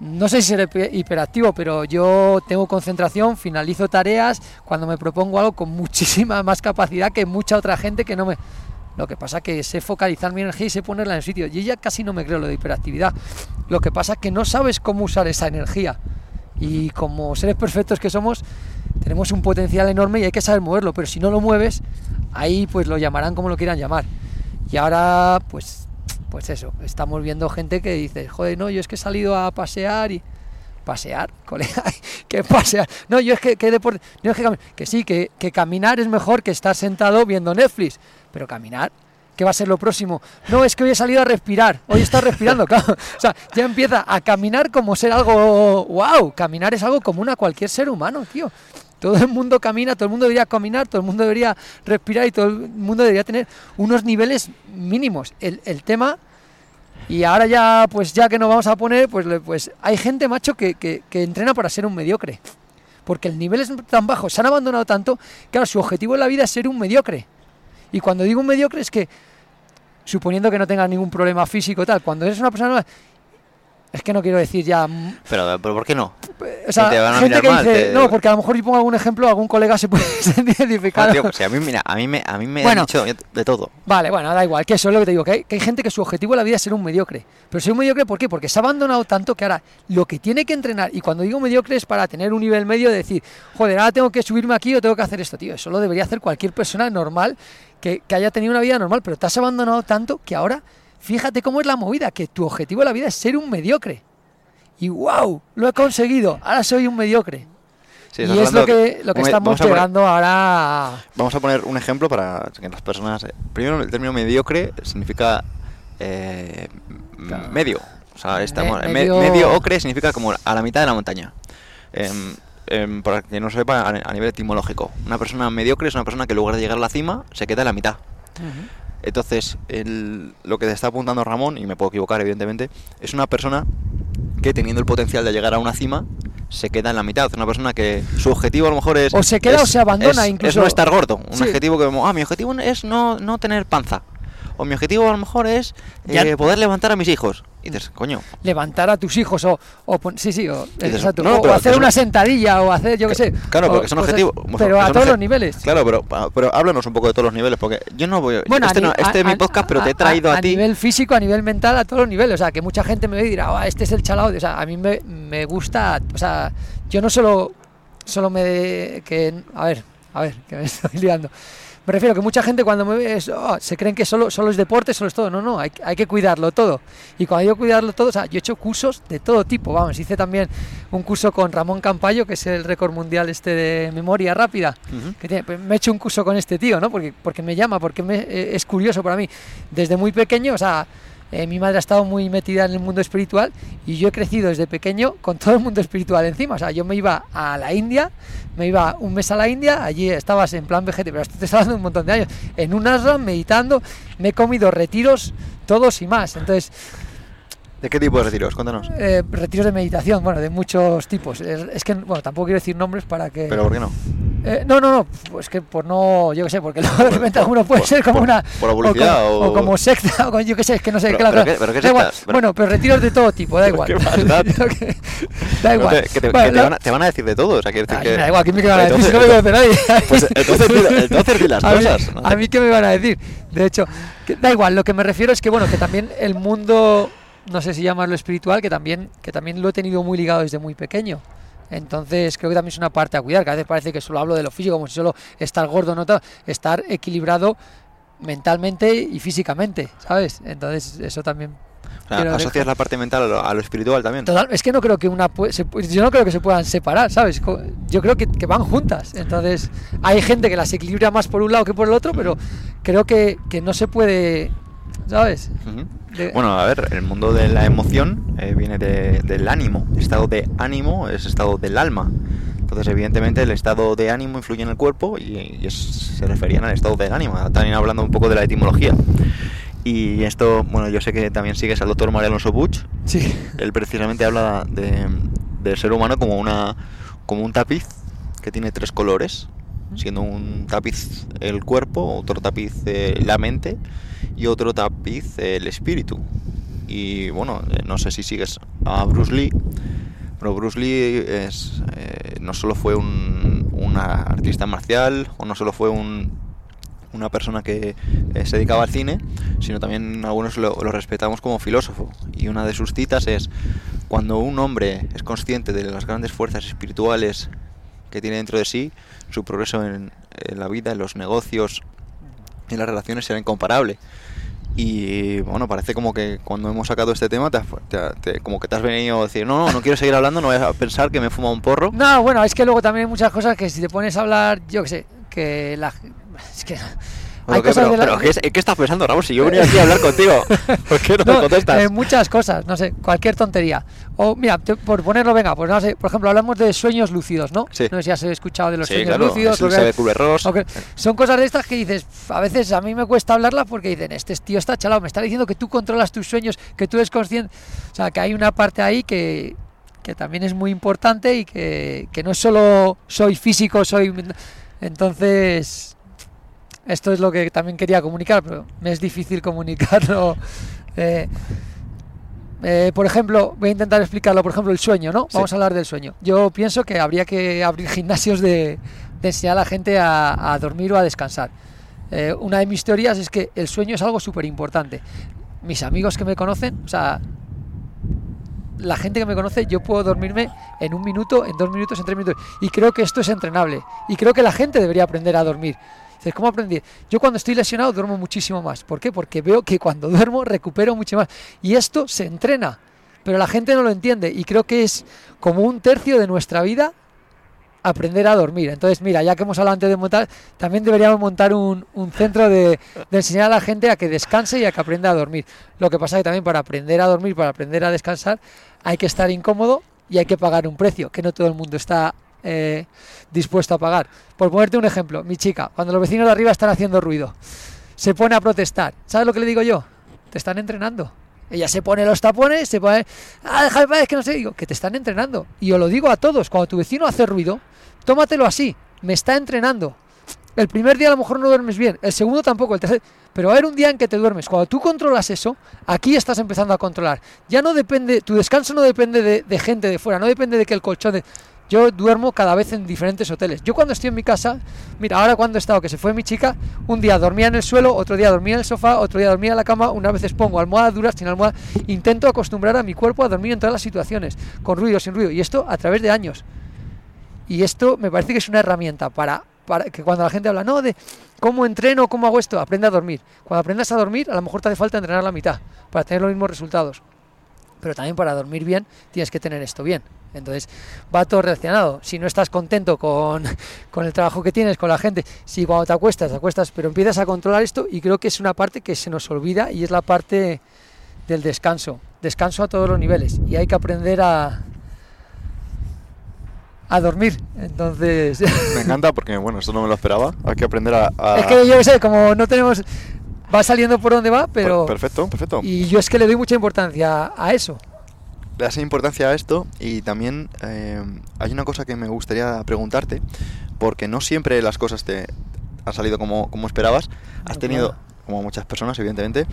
No sé si seré hiper- hiperactivo, pero yo tengo concentración, finalizo tareas cuando me propongo algo con muchísima más capacidad que mucha otra gente que no me... Lo que pasa que sé focalizar mi energía y sé ponerla en el sitio. Yo ya casi no me creo lo de hiperactividad. Lo que pasa es que no sabes cómo usar esa energía. Y como seres perfectos que somos, tenemos un potencial enorme y hay que saber moverlo. Pero si no lo mueves, ahí pues lo llamarán como lo quieran llamar. Y ahora, pues, pues eso, estamos viendo gente que dice, joder, no, yo es que he salido a pasear y... Pasear, colega, que pasear. No, yo es que, que deporte. No es que, que sí, que, que caminar es mejor que estar sentado viendo Netflix. Pero caminar, ¿qué va a ser lo próximo? No, es que hoy he salido a respirar. Hoy está respirando, claro. O sea, ya empieza a caminar como ser algo. ¡Wow! Caminar es algo común a cualquier ser humano, tío. Todo el mundo camina, todo el mundo debería caminar, todo el mundo debería respirar y todo el mundo debería tener unos niveles mínimos. El, el tema y ahora ya, pues ya que nos vamos a poner, pues, pues hay gente, macho, que, que, que entrena para ser un mediocre. Porque el nivel es tan bajo, se han abandonado tanto, ahora su objetivo en la vida es ser un mediocre. Y cuando digo un mediocre es que, suponiendo que no tengas ningún problema físico tal, cuando eres una persona... Es que no quiero decir ya... Pero, pero ¿por qué no? O sea, te van a gente que mal, dice... te- No, porque a lo mejor si pongo algún ejemplo, algún colega se puede Ah, tío, si a mí, mira, a mí me, a mí me Bueno. han dicho de todo. Vale, bueno, da igual, que eso es lo que te digo, que hay, que hay gente que su objetivo en la vida es ser un mediocre. Pero ser un mediocre, ¿por qué? Porque se ha abandonado tanto que ahora lo que tiene que entrenar, y cuando digo mediocre es para tener un nivel medio de decir, joder, ahora tengo que subirme aquí o tengo que hacer esto, tío. Eso lo debería hacer cualquier persona normal que, que haya tenido una vida normal, pero te has abandonado tanto que ahora, fíjate cómo es la movida, que tu objetivo en la vida es ser un mediocre. Y wow, lo he conseguido, ahora soy un mediocre. Sí, y es lo que, lo que un- estamos poner- llegando ahora. Vamos a poner un ejemplo para que las personas. eh, Primero, el término mediocre significa eh, Claro. medio. O sea, estamos, Me- me- medio- medio... ocre significa como a la mitad de la montaña. Em, em, para que no sepa, a, a nivel etimológico. Una persona mediocre es una persona que en lugar de llegar a la cima se queda en la mitad. Entonces, el- lo que te está apuntando Ramón, y me puedo equivocar evidentemente, es una persona que teniendo el potencial de llegar a una cima, se queda en la mitad. Una persona que su objetivo a lo mejor es... O se queda es- o se abandona es- incluso. Es no estar gordo. Un Sí. objetivo que... Ah, mi objetivo es no, no tener panza. O mi objetivo a lo mejor es Ya- eh, poder levantar a mis hijos. Y dices, coño, levantar a tus hijos o, sí sí o, dices, exacto, no, o pero hacer son- una sentadilla o hacer yo qué sé Claro, porque son objetivos. pero a todos los niveles Claro, pero, pero háblanos un poco de todos los niveles, porque yo no voy. Bueno, este a, no- este a- es mi a- podcast, pero te he a- traído a, a ti. nivel físico, a nivel mental, a todos los niveles. O sea, que mucha gente me ve y dirá, "Ah, este es el chalao. O sea, a mí me, me gusta, o sea, yo no solo, solo me, que, a ver, a ver, que me estoy liando. Me refiero que mucha gente cuando me ve es, "Oh, se creen que solo, solo es deporte, solo es todo. No, no, hay, hay que cuidarlo todo. Y cuando digo cuidarlo todo, o sea, yo he hecho cursos de todo tipo. Vamos, hice también un curso con Ramón Campayo, que es el récord mundial este de memoria rápida que tiene- pues me he hecho un curso con este tío, ¿no? Porque, porque me llama, porque me- eh, es curioso para mí. Desde muy pequeño, o sea, eh, mi madre ha estado muy metida en el mundo espiritual y yo he crecido desde pequeño con todo el mundo espiritual encima. O sea, yo me iba a la India, me iba un mes a la India, allí estabas en plan vegete, pero esto te está dando un montón de años, en un ashram meditando, me he comido retiros todos y más. Entonces, ¿De qué tipo de retiros? Cuéntanos. eh, retiros de meditación, bueno, de muchos tipos. Es, es que, bueno, tampoco quiero decir nombres para que... Pero ¿por qué no? Eh, no, no, no, pues que por no, yo qué sé, porque luego de repente alguno puede por- ser como por- una. por la publicidad o, como, o- o como secta, o yo qué sé, es que no sé, Pero- claro, pero qué- pero da igual. Bueno, pero retiros de todo tipo, da igual. que- da Pero igual. te- que te, Bueno, que te van a, te van a decir de todo. O sea, decir Ay, que. me da igual, ¿qué me van a decir? Entonces- si no me conoce nadie. Pues entonces entonces di las a mí, cosas, ¿no? A mí, ¿qué me van a decir? De hecho, que da igual, lo que me refiero es que, bueno, que también el mundo, no sé si llamarlo espiritual, que también, que también lo he tenido muy ligado desde muy pequeño. Entonces creo que también es una parte a cuidar, que a veces parece que solo hablo de lo físico, como si solo estar gordo, no estar equilibrado mentalmente y físicamente, ¿sabes? Entonces eso también O sea, asocias dejar- la parte mental a lo, a lo espiritual también. Total, es que no creo que una se yo no creo que se puedan separar, ¿sabes? Yo creo que, que van juntas. Entonces, hay gente que las equilibra más por un lado que por el otro, pero creo que, que no se puede, ¿sabes? Ujú. De- Bueno, a ver, el mundo de la emoción eh, viene de- del ánimo. El estado de ánimo es estado del alma. Entonces, evidentemente, el estado de ánimo influye en el cuerpo y, y es- se referían al estado del ánimo. También hablando un poco de la etimología. Y esto, bueno, yo sé que también sigues al doctor María Alonso Puig. sí. Él precisamente habla de, del ser humano como, una, como un tapiz que tiene tres colores, siendo un tapiz el cuerpo, otro tapiz eh, la mente y otro tapiz el espíritu. Y bueno, eh, no sé si sigues a Bruce Lee, pero Bruce Lee eh, no solo fue un, artista marcial o no solo fue un, una persona que eh, se dedicaba al cine, sino también algunos lo, respetamos como filósofo. Y una de sus citas es, cuando un hombre es consciente de las grandes fuerzas espirituales que tiene dentro de sí, su progreso en la vida, en los negocios, en las relaciones será incomparable. Y bueno, parece como que cuando hemos sacado este tema, te, te- te- como que te has venido a decir, no, no, no quiero seguir hablando, no voy a pensar que me he fumado un porro. No, bueno, es que luego también hay muchas cosas que si te pones a hablar, yo qué sé, que la... Es que... Hay ¿qué, cosas pero, de la- pero ¿qué, es- ¿qué estás pensando, Raúl? Si yo venía aquí a hablar contigo, ¿por qué no, me contestas? eh, muchas cosas, no sé, cualquier tontería. O mira, te- por ponerlo, venga, pues no sé, por ejemplo, hablamos de sueños lúcidos, ¿no? Sí. No sé si has escuchado de los sí, sueños claro, lúcidos. es el lo que- saber Kubler-Ross. o que- son cosas de estas que dices, "Pf, a veces a mí me cuesta hablarlas porque dicen, este tío está chalado, me está diciendo que tú controlas tus sueños, que tú eres consciente. O sea, que hay una parte ahí que, que también es muy importante y que, que no es solo soy físico, soy... Entonces, esto es lo que también quería comunicar, pero me es difícil comunicarlo. eh, eh, por ejemplo, voy a intentar explicarlo. Por ejemplo, el sueño, ¿no? Sí. Vamos a hablar del sueño. Yo pienso que habría que abrir gimnasios de, de enseñar a la gente a, a dormir o a descansar. Eh, una de mis teorías es que el sueño es algo súper importante. Mis amigos que me conocen, o sea, la gente que me conoce, yo puedo dormirme en un minuto, en dos minutos, en tres minutos. Y creo que esto es entrenable. Y creo que la gente debería aprender a dormir. Dices, ¿cómo aprendí? Yo cuando estoy lesionado duermo muchísimo más. ¿Por qué? Porque veo que cuando duermo recupero mucho más. Y esto se entrena. Pero la gente no lo entiende. Y creo que es como un tercio de nuestra vida aprender a dormir. Entonces, mira, ya que hemos hablado antes de montar, también deberíamos montar un, un centro de, de enseñar a la gente a que descanse y a que aprenda a dormir. Lo que pasa es que también para aprender a dormir, para aprender a descansar, hay que estar incómodo y hay que pagar un precio, que no todo el mundo está eh, dispuesto a pagar. Por ponerte un ejemplo, mi chica, cuando los vecinos de arriba están haciendo ruido, se pone a protestar. ¿Sabes lo que le digo yo? Te están entrenando. Ella se pone los tapones, se pone, ah, déjame, es que no sé, digo, que te están entrenando. Y os lo digo a todos, cuando tu vecino hace ruido, tómatelo así, me está entrenando. El primer día a lo mejor no duermes bien, el segundo tampoco, el tercer... Pero va a haber un día en que te duermes. Cuando tú controlas eso, aquí estás empezando a controlar. Ya no depende, tu descanso no depende de, de gente de fuera, no depende de que el colchón... De, yo duermo cada vez en diferentes hoteles. Yo cuando estoy en mi casa, mira, ahora cuando he estado, que se fue mi chica, un día dormía en el suelo, otro día dormía en el sofá, otro día dormía en la cama, unas veces pongo almohadas duras, sin almohada. Intento acostumbrar a mi cuerpo a dormir en todas las situaciones, con ruido, sin ruido. Y esto a través de años. Y esto me parece que es una herramienta para, para que cuando la gente habla, no, de cómo entreno, cómo hago esto, aprende a dormir. Cuando aprendas a dormir, a lo mejor te hace falta entrenar la mitad para tener los mismos resultados. Pero también para dormir bien tienes que tener esto bien. Entonces va todo relacionado. Si no estás contento con, con, el trabajo que tienes, con la gente, si cuando te acuestas, te acuestas, pero empiezas a controlar esto y creo que es una parte que se nos olvida y es la parte del descanso. Descanso a todos los niveles y hay que aprender a, a dormir. Entonces. Me encanta porque, bueno, esto no me lo esperaba. Hay que aprender a. a... Es que yo sé, como no tenemos. Va saliendo por donde va, pero. Perfecto, perfecto. Y yo es que le doy mucha importancia a eso. Le das importancia a esto y también eh, hay una cosa que me gustaría preguntarte, porque no siempre las cosas te han salido como, como esperabas. Has no, tenido, claro. como muchas personas, evidentemente,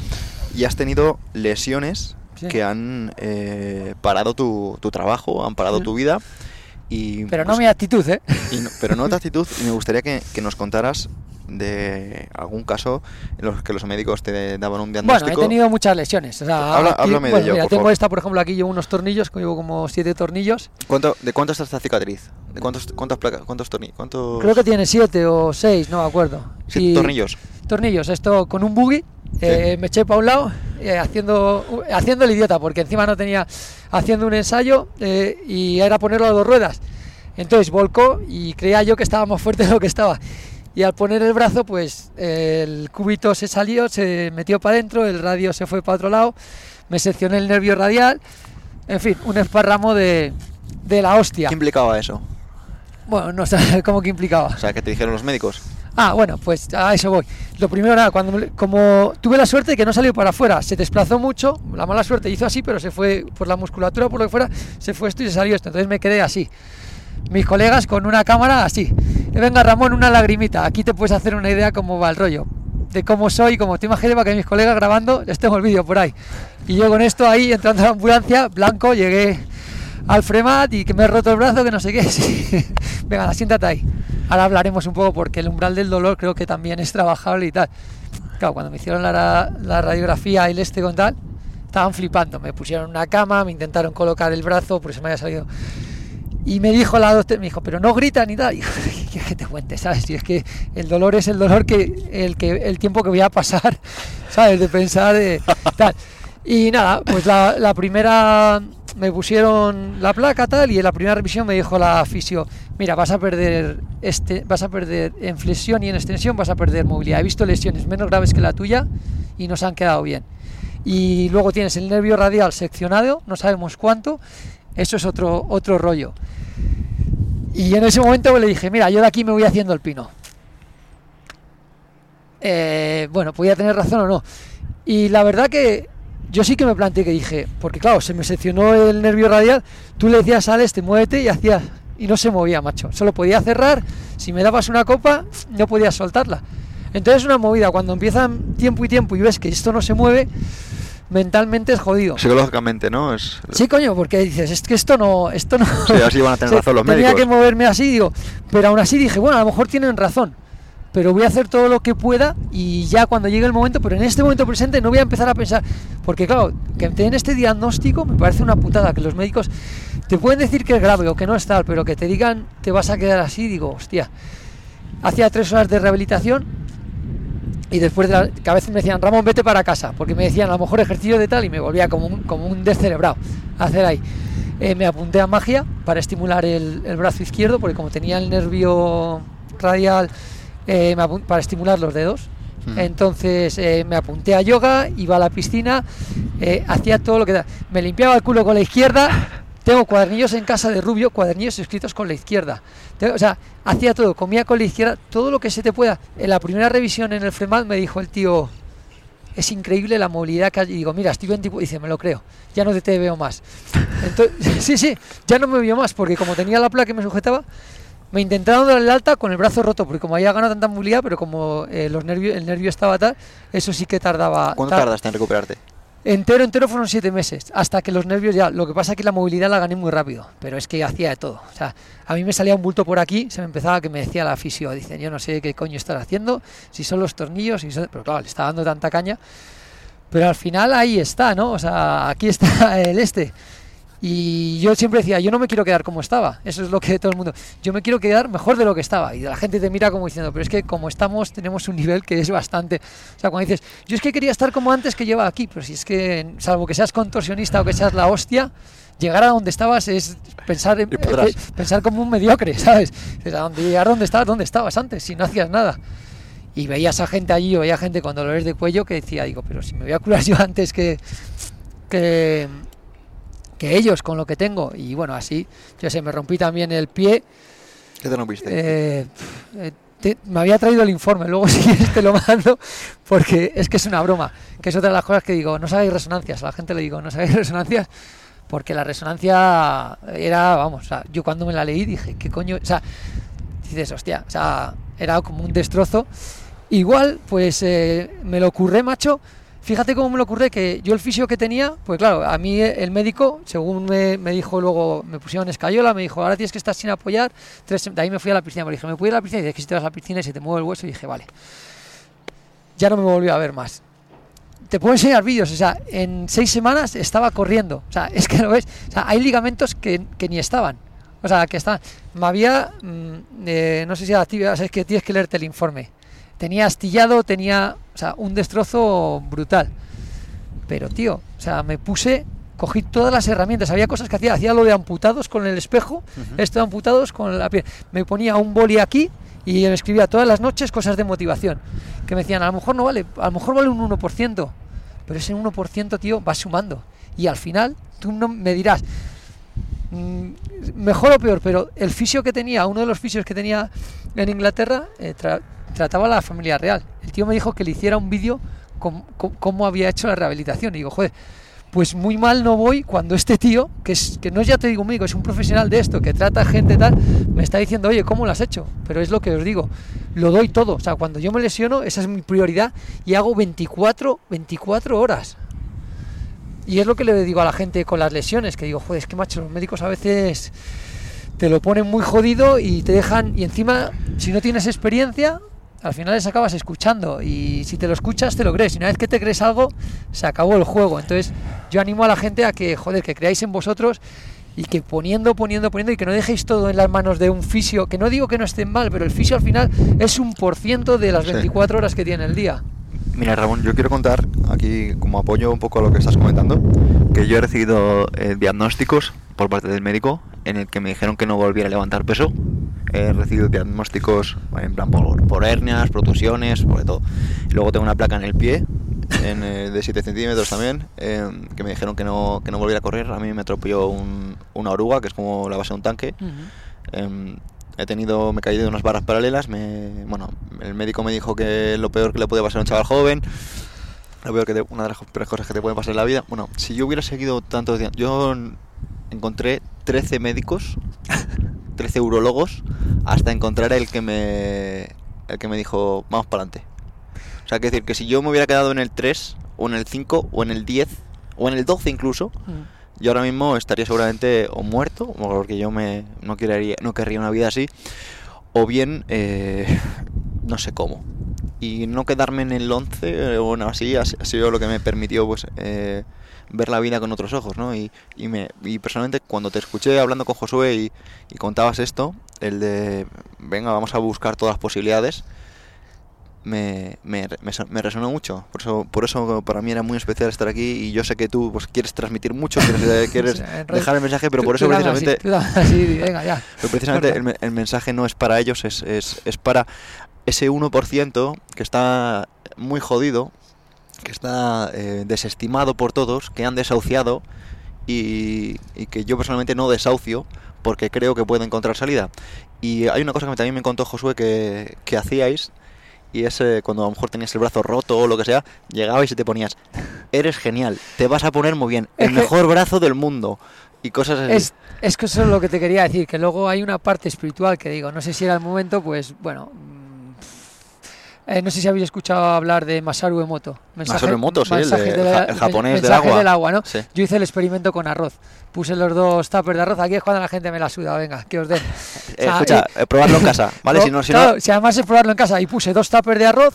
y has tenido lesiones sí. que han eh, parado tu, tu, trabajo, han parado sí. tu vida. Y, pero pues, no mi actitud, ¿eh? No, pero no tu actitud, y me gustaría que, que, nos contaras de algún caso en los que los médicos te daban un diagnóstico. Bueno, he tenido muchas lesiones. O sea, Habla, aquí, háblame bueno, de ello, mira, por tengo favor. esta, por ejemplo, aquí llevo unos tornillos, llevo como siete tornillos. ¿Cuánto, ¿De cuánto está esta cicatriz? ¿De cuántos, cuántas placas? ¿Cuántos tornillos? ¿Cuántos... Creo que tiene siete o seis, no me acuerdo. Sí, tornillos. Tornillos, esto con un buggy. Sí. Eh, me eché para un lado eh, haciendo, haciendo el idiota, porque encima no tenía haciendo un ensayo eh, y era ponerlo a dos ruedas. Entonces volcó y creía yo que estaba más fuerte de lo que estaba. Y al poner el brazo, pues el cúbito se salió, se metió para adentro, el radio se fue para otro lado, me seccioné el nervio radial, en fin, un esparramo de, de la hostia. ¿Qué implicaba eso? Bueno, no sé cómo que implicaba. O sea, ¿qué te dijeron los médicos? Ah, bueno, pues a eso voy. Lo primero era cuando como tuve la suerte de que no salió para afuera, se desplazó mucho, la mala suerte hizo así, pero se fue por la musculatura, por lo que fuera, se fue esto y se salió esto. Entonces me quedé así. Mis colegas con una cámara así. Venga Ramón, una lagrimita. Aquí te puedes hacer una idea cómo va el rollo. De cómo soy, como te imaginas para que mis colegas grabando, les tengo el vídeo por ahí. Y yo con esto ahí, entrando a la ambulancia, blanco, llegué al Fremat y que me he roto el brazo, que no sé qué. Sí. Venga, siéntate ahí. Ahora hablaremos un poco porque el umbral del dolor creo que también es trabajable y tal. Claro, cuando me hicieron la, radiografía y el este con tal, estaban flipando. Me pusieron una cama, me intentaron colocar el brazo, por eso me había salido. Y me dijo la doctora, me dijo, pero no grita ni tal. Y que te cuente, ¿sabes? Y es que el dolor es el dolor que el, que, el tiempo que voy a pasar, ¿sabes? De pensar de tal. Y nada, pues la, la primera me pusieron la placa tal y en la primera revisión me dijo la fisio, mira, vas a perder este, vas a perder en flexión y en extensión vas a perder movilidad. He visto lesiones menos graves que la tuya y nos han quedado bien. Y luego tienes el nervio radial seccionado, no sabemos cuánto, eso es otro otro rollo. Y en ese momento le dije, mira, yo de aquí me voy haciendo el pino. Eh, bueno, podía tener razón o no. Y la verdad que yo sí que me planteé que dije, porque claro, se me seccionó el nervio radial, tú le decías al este, muévete y hacías, y no se movía, macho. Solo podía cerrar, si me dabas una copa, no podías soltarla. Entonces es una movida, cuando empiezan tiempo y tiempo y ves que esto no se mueve, mentalmente es jodido. Psicológicamente, ¿no? Es... Sí, coño, porque dices, es que esto no... Esto no sí, así van a tener razón los Tenía médicos. que moverme así, digo, pero aún así dije, bueno, a lo mejor tienen razón pero voy a hacer todo lo que pueda y ya cuando llegue el momento, pero en este momento presente no voy a empezar a pensar, porque claro, que te den este diagnóstico me parece una putada, que los médicos te pueden decir que es grave o que no es tal, pero que te digan te vas a quedar así, digo, hostia, hacía tres horas de rehabilitación y después de la, que a veces me decían, Ramón, vete para casa, porque me decían a lo mejor ejercicio de tal y me volvía como un, como un descerebrado a hacer ahí. Eh, me apunté a magia para estimular el, el brazo izquierdo, porque como tenía el nervio radial eh, para estimular los dedos. Mm. Entonces eh, me apunté a yoga, iba a la piscina, hacía todo lo que da. Me limpiaba el culo con la izquierda. Tengo cuadernillos en casa de Rubio, cuadernillos escritos con la izquierda. Tengo, o sea, hacía todo, comía con la izquierda, todo lo que se te pueda. En la primera revisión en el FREMAT me dijo el tío, es increíble la movilidad que hay. Y digo, mira, estoy 20, dice, me lo creo, ya no te veo más. Entonces, sí, sí, ya no me veo más, porque como tenía la placa que me sujetaba, me intentaron dar el alta con el brazo roto, porque como había ganado tanta movilidad, pero como eh, los nervios, el nervio estaba tal, eso sí que tardaba. ¿Cuánto tardaste en recuperarte? Entero, entero fueron siete meses, hasta que los nervios ya. Lo que pasa es que la movilidad la gané muy rápido, pero es que hacía de todo. O sea, a mí me salía un bulto por aquí, se me empezaba que me decía la fisio, dicen, yo no sé qué coño estás haciendo, si son los tornillos, si pero claro, le estaba dando tanta caña. Pero al final ahí está, ¿no? O sea, aquí está el este. Y yo siempre decía, yo no me quiero quedar como estaba. Eso es lo que todo el mundo. Yo me quiero quedar mejor de lo que estaba. Y la gente te mira como diciendo, pero es que como estamos, tenemos un nivel que es bastante. O sea, cuando dices, yo es que quería estar como antes que lleva aquí, pero si es que, salvo que seas contorsionista o que seas la hostia, llegar a donde estabas es pensar, eh, pensar como un mediocre, ¿sabes? a donde llegar donde estabas, donde estabas antes, si no hacías nada. Y veías a gente allí, o veía gente con dolores de cuello que decía, digo, pero si me voy a curar yo antes que, que, que ellos con lo que tengo. Y bueno, así, yo sé, me rompí también el pie. ¿Qué te rompiste? Eh, eh, me había traído el informe, luego si quieres te lo mando, porque es que es una broma, que es otra de las cosas que digo, no sabéis resonancias, a la gente le digo, no sabéis resonancias, porque la resonancia era, vamos, yo cuando me la leí dije, ¿qué coño? O sea, dices, hostia, o sea, era como un destrozo. Igual, pues eh, me lo ocurre, macho, Fíjate cómo me lo ocurre que yo el fisio que tenía, pues claro, a mí el médico, según me, dijo luego, me pusieron escayola, me dijo, ahora tienes que estar sin apoyar. Tres, de ahí me fui a la piscina, me dije, ¿me puedo ir a la piscina? Y dije, que si te vas a la piscina y se te mueve el hueso, y dije, vale. Ya no me volvió a ver más. Te puedo enseñar vídeos, o sea, en seis semanas estaba corriendo. O sea, es que lo ves. O sea, hay ligamentos que, ni estaban. O sea, que estaban. Me había. Mm, eh, no sé si era actividad, es que tienes que leerte el informe tenía astillado, tenía o sea, un destrozo brutal. Pero, tío, o sea, me puse, cogí todas las herramientas. Había cosas que hacía, hacía lo de amputados con el espejo, esto de amputados con la piel. Me ponía un boli aquí y me escribía todas las noches cosas de motivación. Que me decían, a lo mejor no vale, a lo mejor vale un 1%, pero ese 1%, tío, va sumando. Y al final, tú no me dirás, mm, mejor o peor, pero el fisio que tenía, uno de los fisios que tenía en Inglaterra, eh, trataba a la familia real. El tío me dijo que le hiciera un vídeo con, cómo había hecho la rehabilitación. Y digo, joder, pues muy mal no voy cuando este tío, que, es, que no ya te digo un médico, es un profesional de esto, que trata gente tal, me está diciendo, oye, ¿cómo lo has hecho? Pero es lo que os digo, lo doy todo. O sea, cuando yo me lesiono, esa es mi prioridad y hago 24, 24 horas. Y es lo que le digo a la gente con las lesiones, que digo, joder, es que macho, los médicos a veces te lo ponen muy jodido y te dejan, y encima, si no tienes experiencia, al final les acabas escuchando y si te lo escuchas te lo crees. Y una vez que te crees algo se acabó el juego. Entonces yo animo a la gente a que joder que creáis en vosotros y que poniendo poniendo poniendo y que no dejéis todo en las manos de un fisio que no digo que no estén mal pero el fisio al final es un por ciento de las 24 horas que tiene el día. Mira, Ramón, yo quiero contar aquí, como apoyo un poco a lo que estás comentando, que yo he recibido eh, diagnósticos por parte del médico en el que me dijeron que no volviera a levantar peso. He recibido diagnósticos en plan por, hernias, protusiones, por todo. luego tengo una placa en el pie eh, de 7 centímetros también, em, que me dijeron que no, que no volviera a correr. A mí me atropelló una oruga, que es como la base de un tanque he tenido, me he caído de unas barras paralelas, me, bueno, el médico me dijo que lo peor que le puede pasar a un chaval joven, lo peor que una de las peores cosas que te puede pasar en la vida, bueno, si yo hubiera seguido tantos días, yo encontré 13 médicos, 13 urologos, hasta encontrar el que me, el que me dijo, vamos para adelante. O sea, que decir que si yo me hubiera quedado en el 3, o en el 5, o en el 10, o en el 12 incluso, mm yo ahora mismo estaría seguramente o muerto, porque yo me, no, querría, no querría una vida así, o bien eh, no sé cómo. Y no quedarme en el 11 o bueno, así ha, sido lo que me permitió pues eh, ver la vida con otros ojos, ¿no? Y, y, me, y personalmente cuando te escuché hablando con Josué y, y contabas esto, el de, venga, vamos a buscar todas las posibilidades, me, me, me, resonó mucho. Por eso, por eso para mí era muy especial estar aquí y yo sé que tú pues, quieres transmitir mucho, quieres, dejar el mensaje, pero por eso precisamente, precisamente el, mensaje no es para ellos, es, es, es para ese 1% que está muy jodido, que está eh, desestimado por todos, que han desahuciado y, y, que yo personalmente no desahucio porque creo que puede encontrar salida. Y hay una cosa que también me contó Josué que, que hacíais y ese cuando a lo mejor tenías el brazo roto o lo que sea, llegabas y te ponías, eres genial, te vas a poner muy bien, el Es mejor brazo del mundo y cosas así. Es, es que eso es lo que te quería decir, que luego hay una parte espiritual que digo, no sé si era el momento, pues bueno. Eh, no sé si habéis escuchado hablar de Masaru Emoto. Masaru Emoto, sí, el de- el japonés del agua. del agua, ¿no? Sí. Yo hice el experimento con arroz. Puse los dos tuppers de arroz. Aquí es cuando la gente me la suda. Venga, que os den. O sea, escucha, eh, probarlo en casa, ¿vale? No, si no, si claro, no, si además es probarlo en casa y puse dos tuppers de arroz,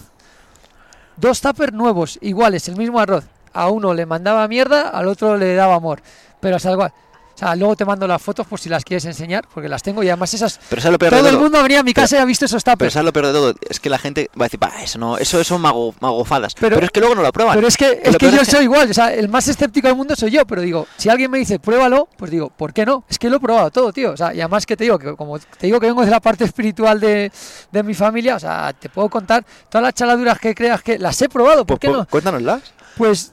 dos tuppers nuevos, iguales, el mismo arroz. A uno le mandaba mierda, al otro le daba amor. Pero es igual. Sea, luego te mando las fotos por si las quieres enseñar, porque las tengo y además esas. pero ¿sabes lo peor de Todo el todo? mundo ha venido a mi casa y ha visto esos Pero tuppers. ¿sabes lo peor de todo? Es que la gente va a decir, "Bah, eso no, eso son mago, magofadas. Pero, Pero- es que luego no lo prueban. Pero es que, es que yo es soy igual, o sea, el más escéptico del mundo soy yo, pero digo, si alguien me dice, pruébalo, pues digo, ¿por qué no? Es que lo he probado todo, tío. O sea, y además que te digo, que como te digo que vengo de la parte espiritual de, de mi familia, o sea, te puedo contar todas las chaladuras que creas que las he probado, ¿por Pues, qué pues, no? Cuéntanoslas. Pues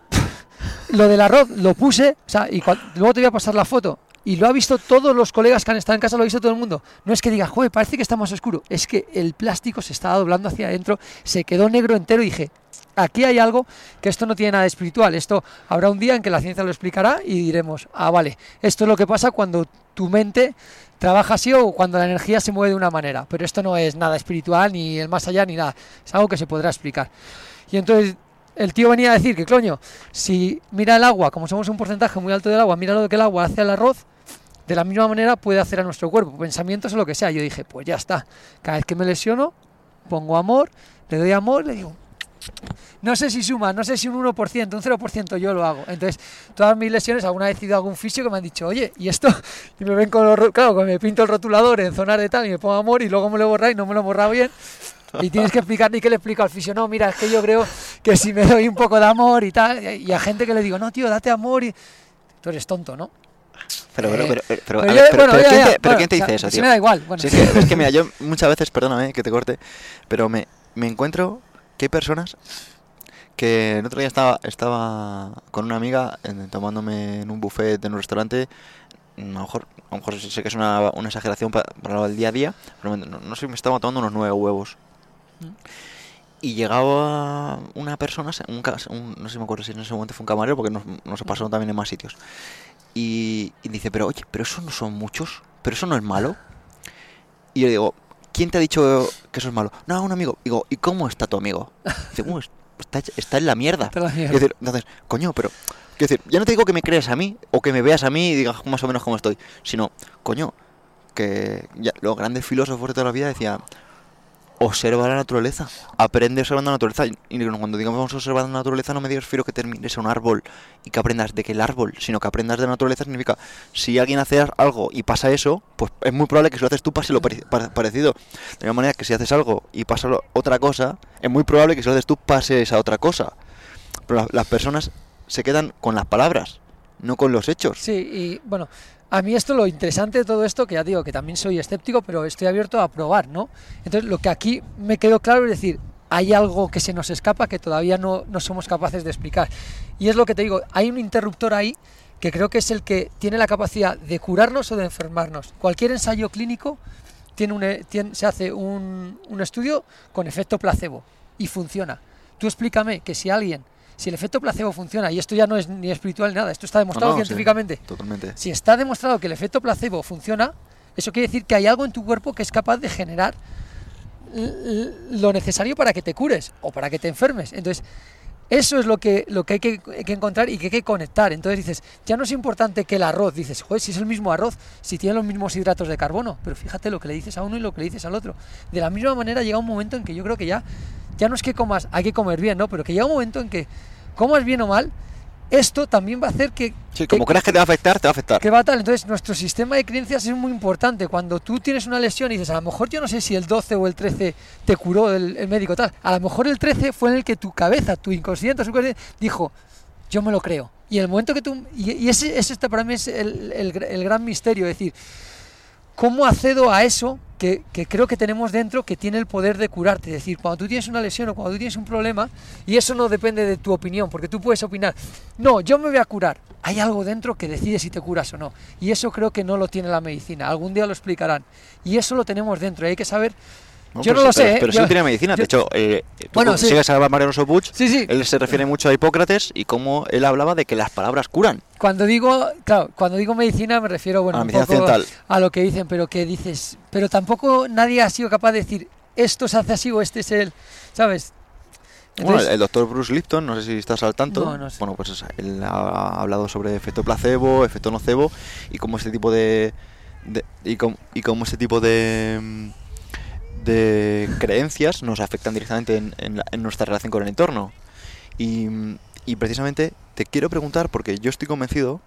lo del arroz lo puse, o sea, y luego te voy a pasar la foto. Y lo ha visto todos los colegas que han estado en casa, lo ha visto todo el mundo. No es que diga, joder, parece que está más oscuro. Es que el plástico se estaba doblando hacia adentro, se quedó negro entero y dije, aquí hay algo que esto no tiene nada de espiritual. Esto habrá un día en que la ciencia lo explicará y diremos, ah, vale, esto es lo que pasa cuando tu mente trabaja así o cuando la energía se mueve de una manera. Pero esto no es nada espiritual, ni el más allá, ni nada. Es algo que se podrá explicar. Y entonces el tío venía a decir que, coño, si mira el agua, como somos un porcentaje muy alto del agua, mira lo que el agua hace al arroz, de la misma manera puede hacer a nuestro cuerpo, pensamientos o lo que sea. Yo dije, pues ya está. Cada vez que me lesiono, pongo amor, le doy amor, le digo, no sé si suma, no sé si un 1%, un 0% yo lo hago. Entonces, todas mis lesiones, alguna vez he ido a algún fisio que me han dicho, oye, ¿y esto? Y me ven con los, ro- claro, me pinto el rotulador en zonas de tal y me pongo amor y luego me lo he borrado y no me lo he borrado bien. Y tienes que explicar, ni que le explico al fisio, no, mira, es que yo creo que si me doy un poco de amor y tal, y a gente que le digo, no, tío, date amor y... Tú eres tonto, ¿no? Pero, pero, Eh, pero, pero, pero, a Pero ver, yo- pero- bueno, pero ya, ¿quién ya, te, pero bueno, ¿quién te o sea, dice eso, si tío? me da igual, bueno. Sí, es, que, es que mira, yo muchas veces, perdóname que te corte, pero me, me encuentro que hay personas que el otro día estaba, estaba con una amiga en- tomándome en un buffet en un restaurante. A lo mejor, a lo mejor sé que es una, una exageración pa- para, el día a día, pero no, no sé, me estaba tomando unos nueve huevos. Y llegaba una persona, un, un- no sé si me acuerdo si en ese momento fue un camarero, porque nos, nos pasaron también en más sitios. Y, y dice, pero oye, pero eso no son muchos, pero eso no es malo. Y yo digo, ¿quién te ha dicho que eso es malo? No, un amigo. Digo, ¿y cómo está tu amigo? Dice, "Uh, está, está en la mierda. Está en la mierda. Decir, entonces, coño, pero. Quiero decir, ya no te digo que me creas a mí o que me veas a mí y digas más o menos cómo estoy, sino, coño, que ya, los grandes filósofos de toda la vida decían, observa la naturaleza, aprende observando la naturaleza. Y cuando digamos observar la naturaleza, no me refiero que termines a un árbol y que aprendas de que el árbol, sino que aprendas de la naturaleza significa, si alguien hace algo y pasa eso, pues es muy probable que si lo haces tú pase lo pare- pa- parecido. De la manera que si haces algo y pasa otra cosa, es muy probable que si lo haces tú pase esa otra cosa. Pero la- las personas se quedan con las palabras, no con los hechos. Sí, y bueno, a mí esto lo interesante de todo esto, que ya digo que también soy escéptico, pero estoy abierto a probar, ¿no? Entonces, lo que aquí me quedó claro es decir, hay algo que se nos escapa que todavía no, no somos capaces de explicar. Y es lo que te digo, hay un interruptor ahí que creo que es el que tiene la capacidad de curarnos o de enfermarnos. Cualquier ensayo clínico tiene un, e- tiene- se hace un, un estudio con efecto placebo y funciona. Tú explícame que si alguien, si el efecto placebo funciona, y esto ya no es ni espiritual ni nada, esto está demostrado No, no, sí, científicamente, totalmente. si está demostrado que el efecto placebo funciona, eso quiere decir que hay algo en tu cuerpo que es capaz de generar lo necesario para que te cures o para que te enfermes. Entonces, eso es lo que, lo que hay que, encontrar y que hay que conectar. Entonces dices, ya no es importante que el arroz, dices, joder, si es el mismo arroz, si tiene los mismos hidratos de carbono, pero fíjate lo que le dices a uno y lo que le dices al otro. De la misma manera llega un momento en que yo creo que ya, ya no es que comas, hay que comer bien, ¿no? Pero que llega un momento en que comas bien o mal, esto también va a hacer que... Sí, que- como creas que te va a afectar, te va a afectar. que va tal. Entonces, nuestro sistema de creencias es muy importante. Cuando tú tienes una lesión y dices, a lo mejor yo no sé si el 12 o el 13 te curó el, el médico tal. A lo mejor el 13 fue en el que tu cabeza, tu inconsciente, subconsciente, dijo, yo me lo creo. Y el momento que tú... Y, y ese, ese para mí es el, el el gran misterio. Es decir, ¿cómo accedo a eso que, que creo que tenemos dentro que tiene el poder de curarte? Es decir, cuando tú tienes una lesión o cuando tú tienes un problema, y eso no depende de tu opinión, porque tú puedes opinar, no, yo me voy a curar. Hay algo dentro que decide si te curas o no. Y eso creo que no lo tiene la medicina. Algún día lo explicarán. Y eso lo tenemos dentro. Y hay que saber yo pero no lo pero- sé. Pero sí tiene medicina. De hecho, eh, tú Bueno, sí. sigues a Mariano Sopuch, Sí, él se refiere mucho a Hipócrates y cómo él hablaba de que las palabras curan. Cuando digo, claro, cuando digo medicina me refiero, bueno, A la un medicina poco occidental. a lo que dicen, pero que dices, pero tampoco nadie ha sido capaz de decir, esto se hace así o este es el, ¿sabes? Bueno, Entonces, el, el doctor Bruce Lipton, no sé si estás al tanto. No, no sé. Bueno, pues es- él ha hablado sobre efecto placebo, efecto nocebo y cómo este tipo de. de- y, cómo, y cómo este tipo de. De creencias nos afectan directamente en, en la- en nuestra relación con el entorno. Y, y precisamente te quiero preguntar, porque yo estoy convencido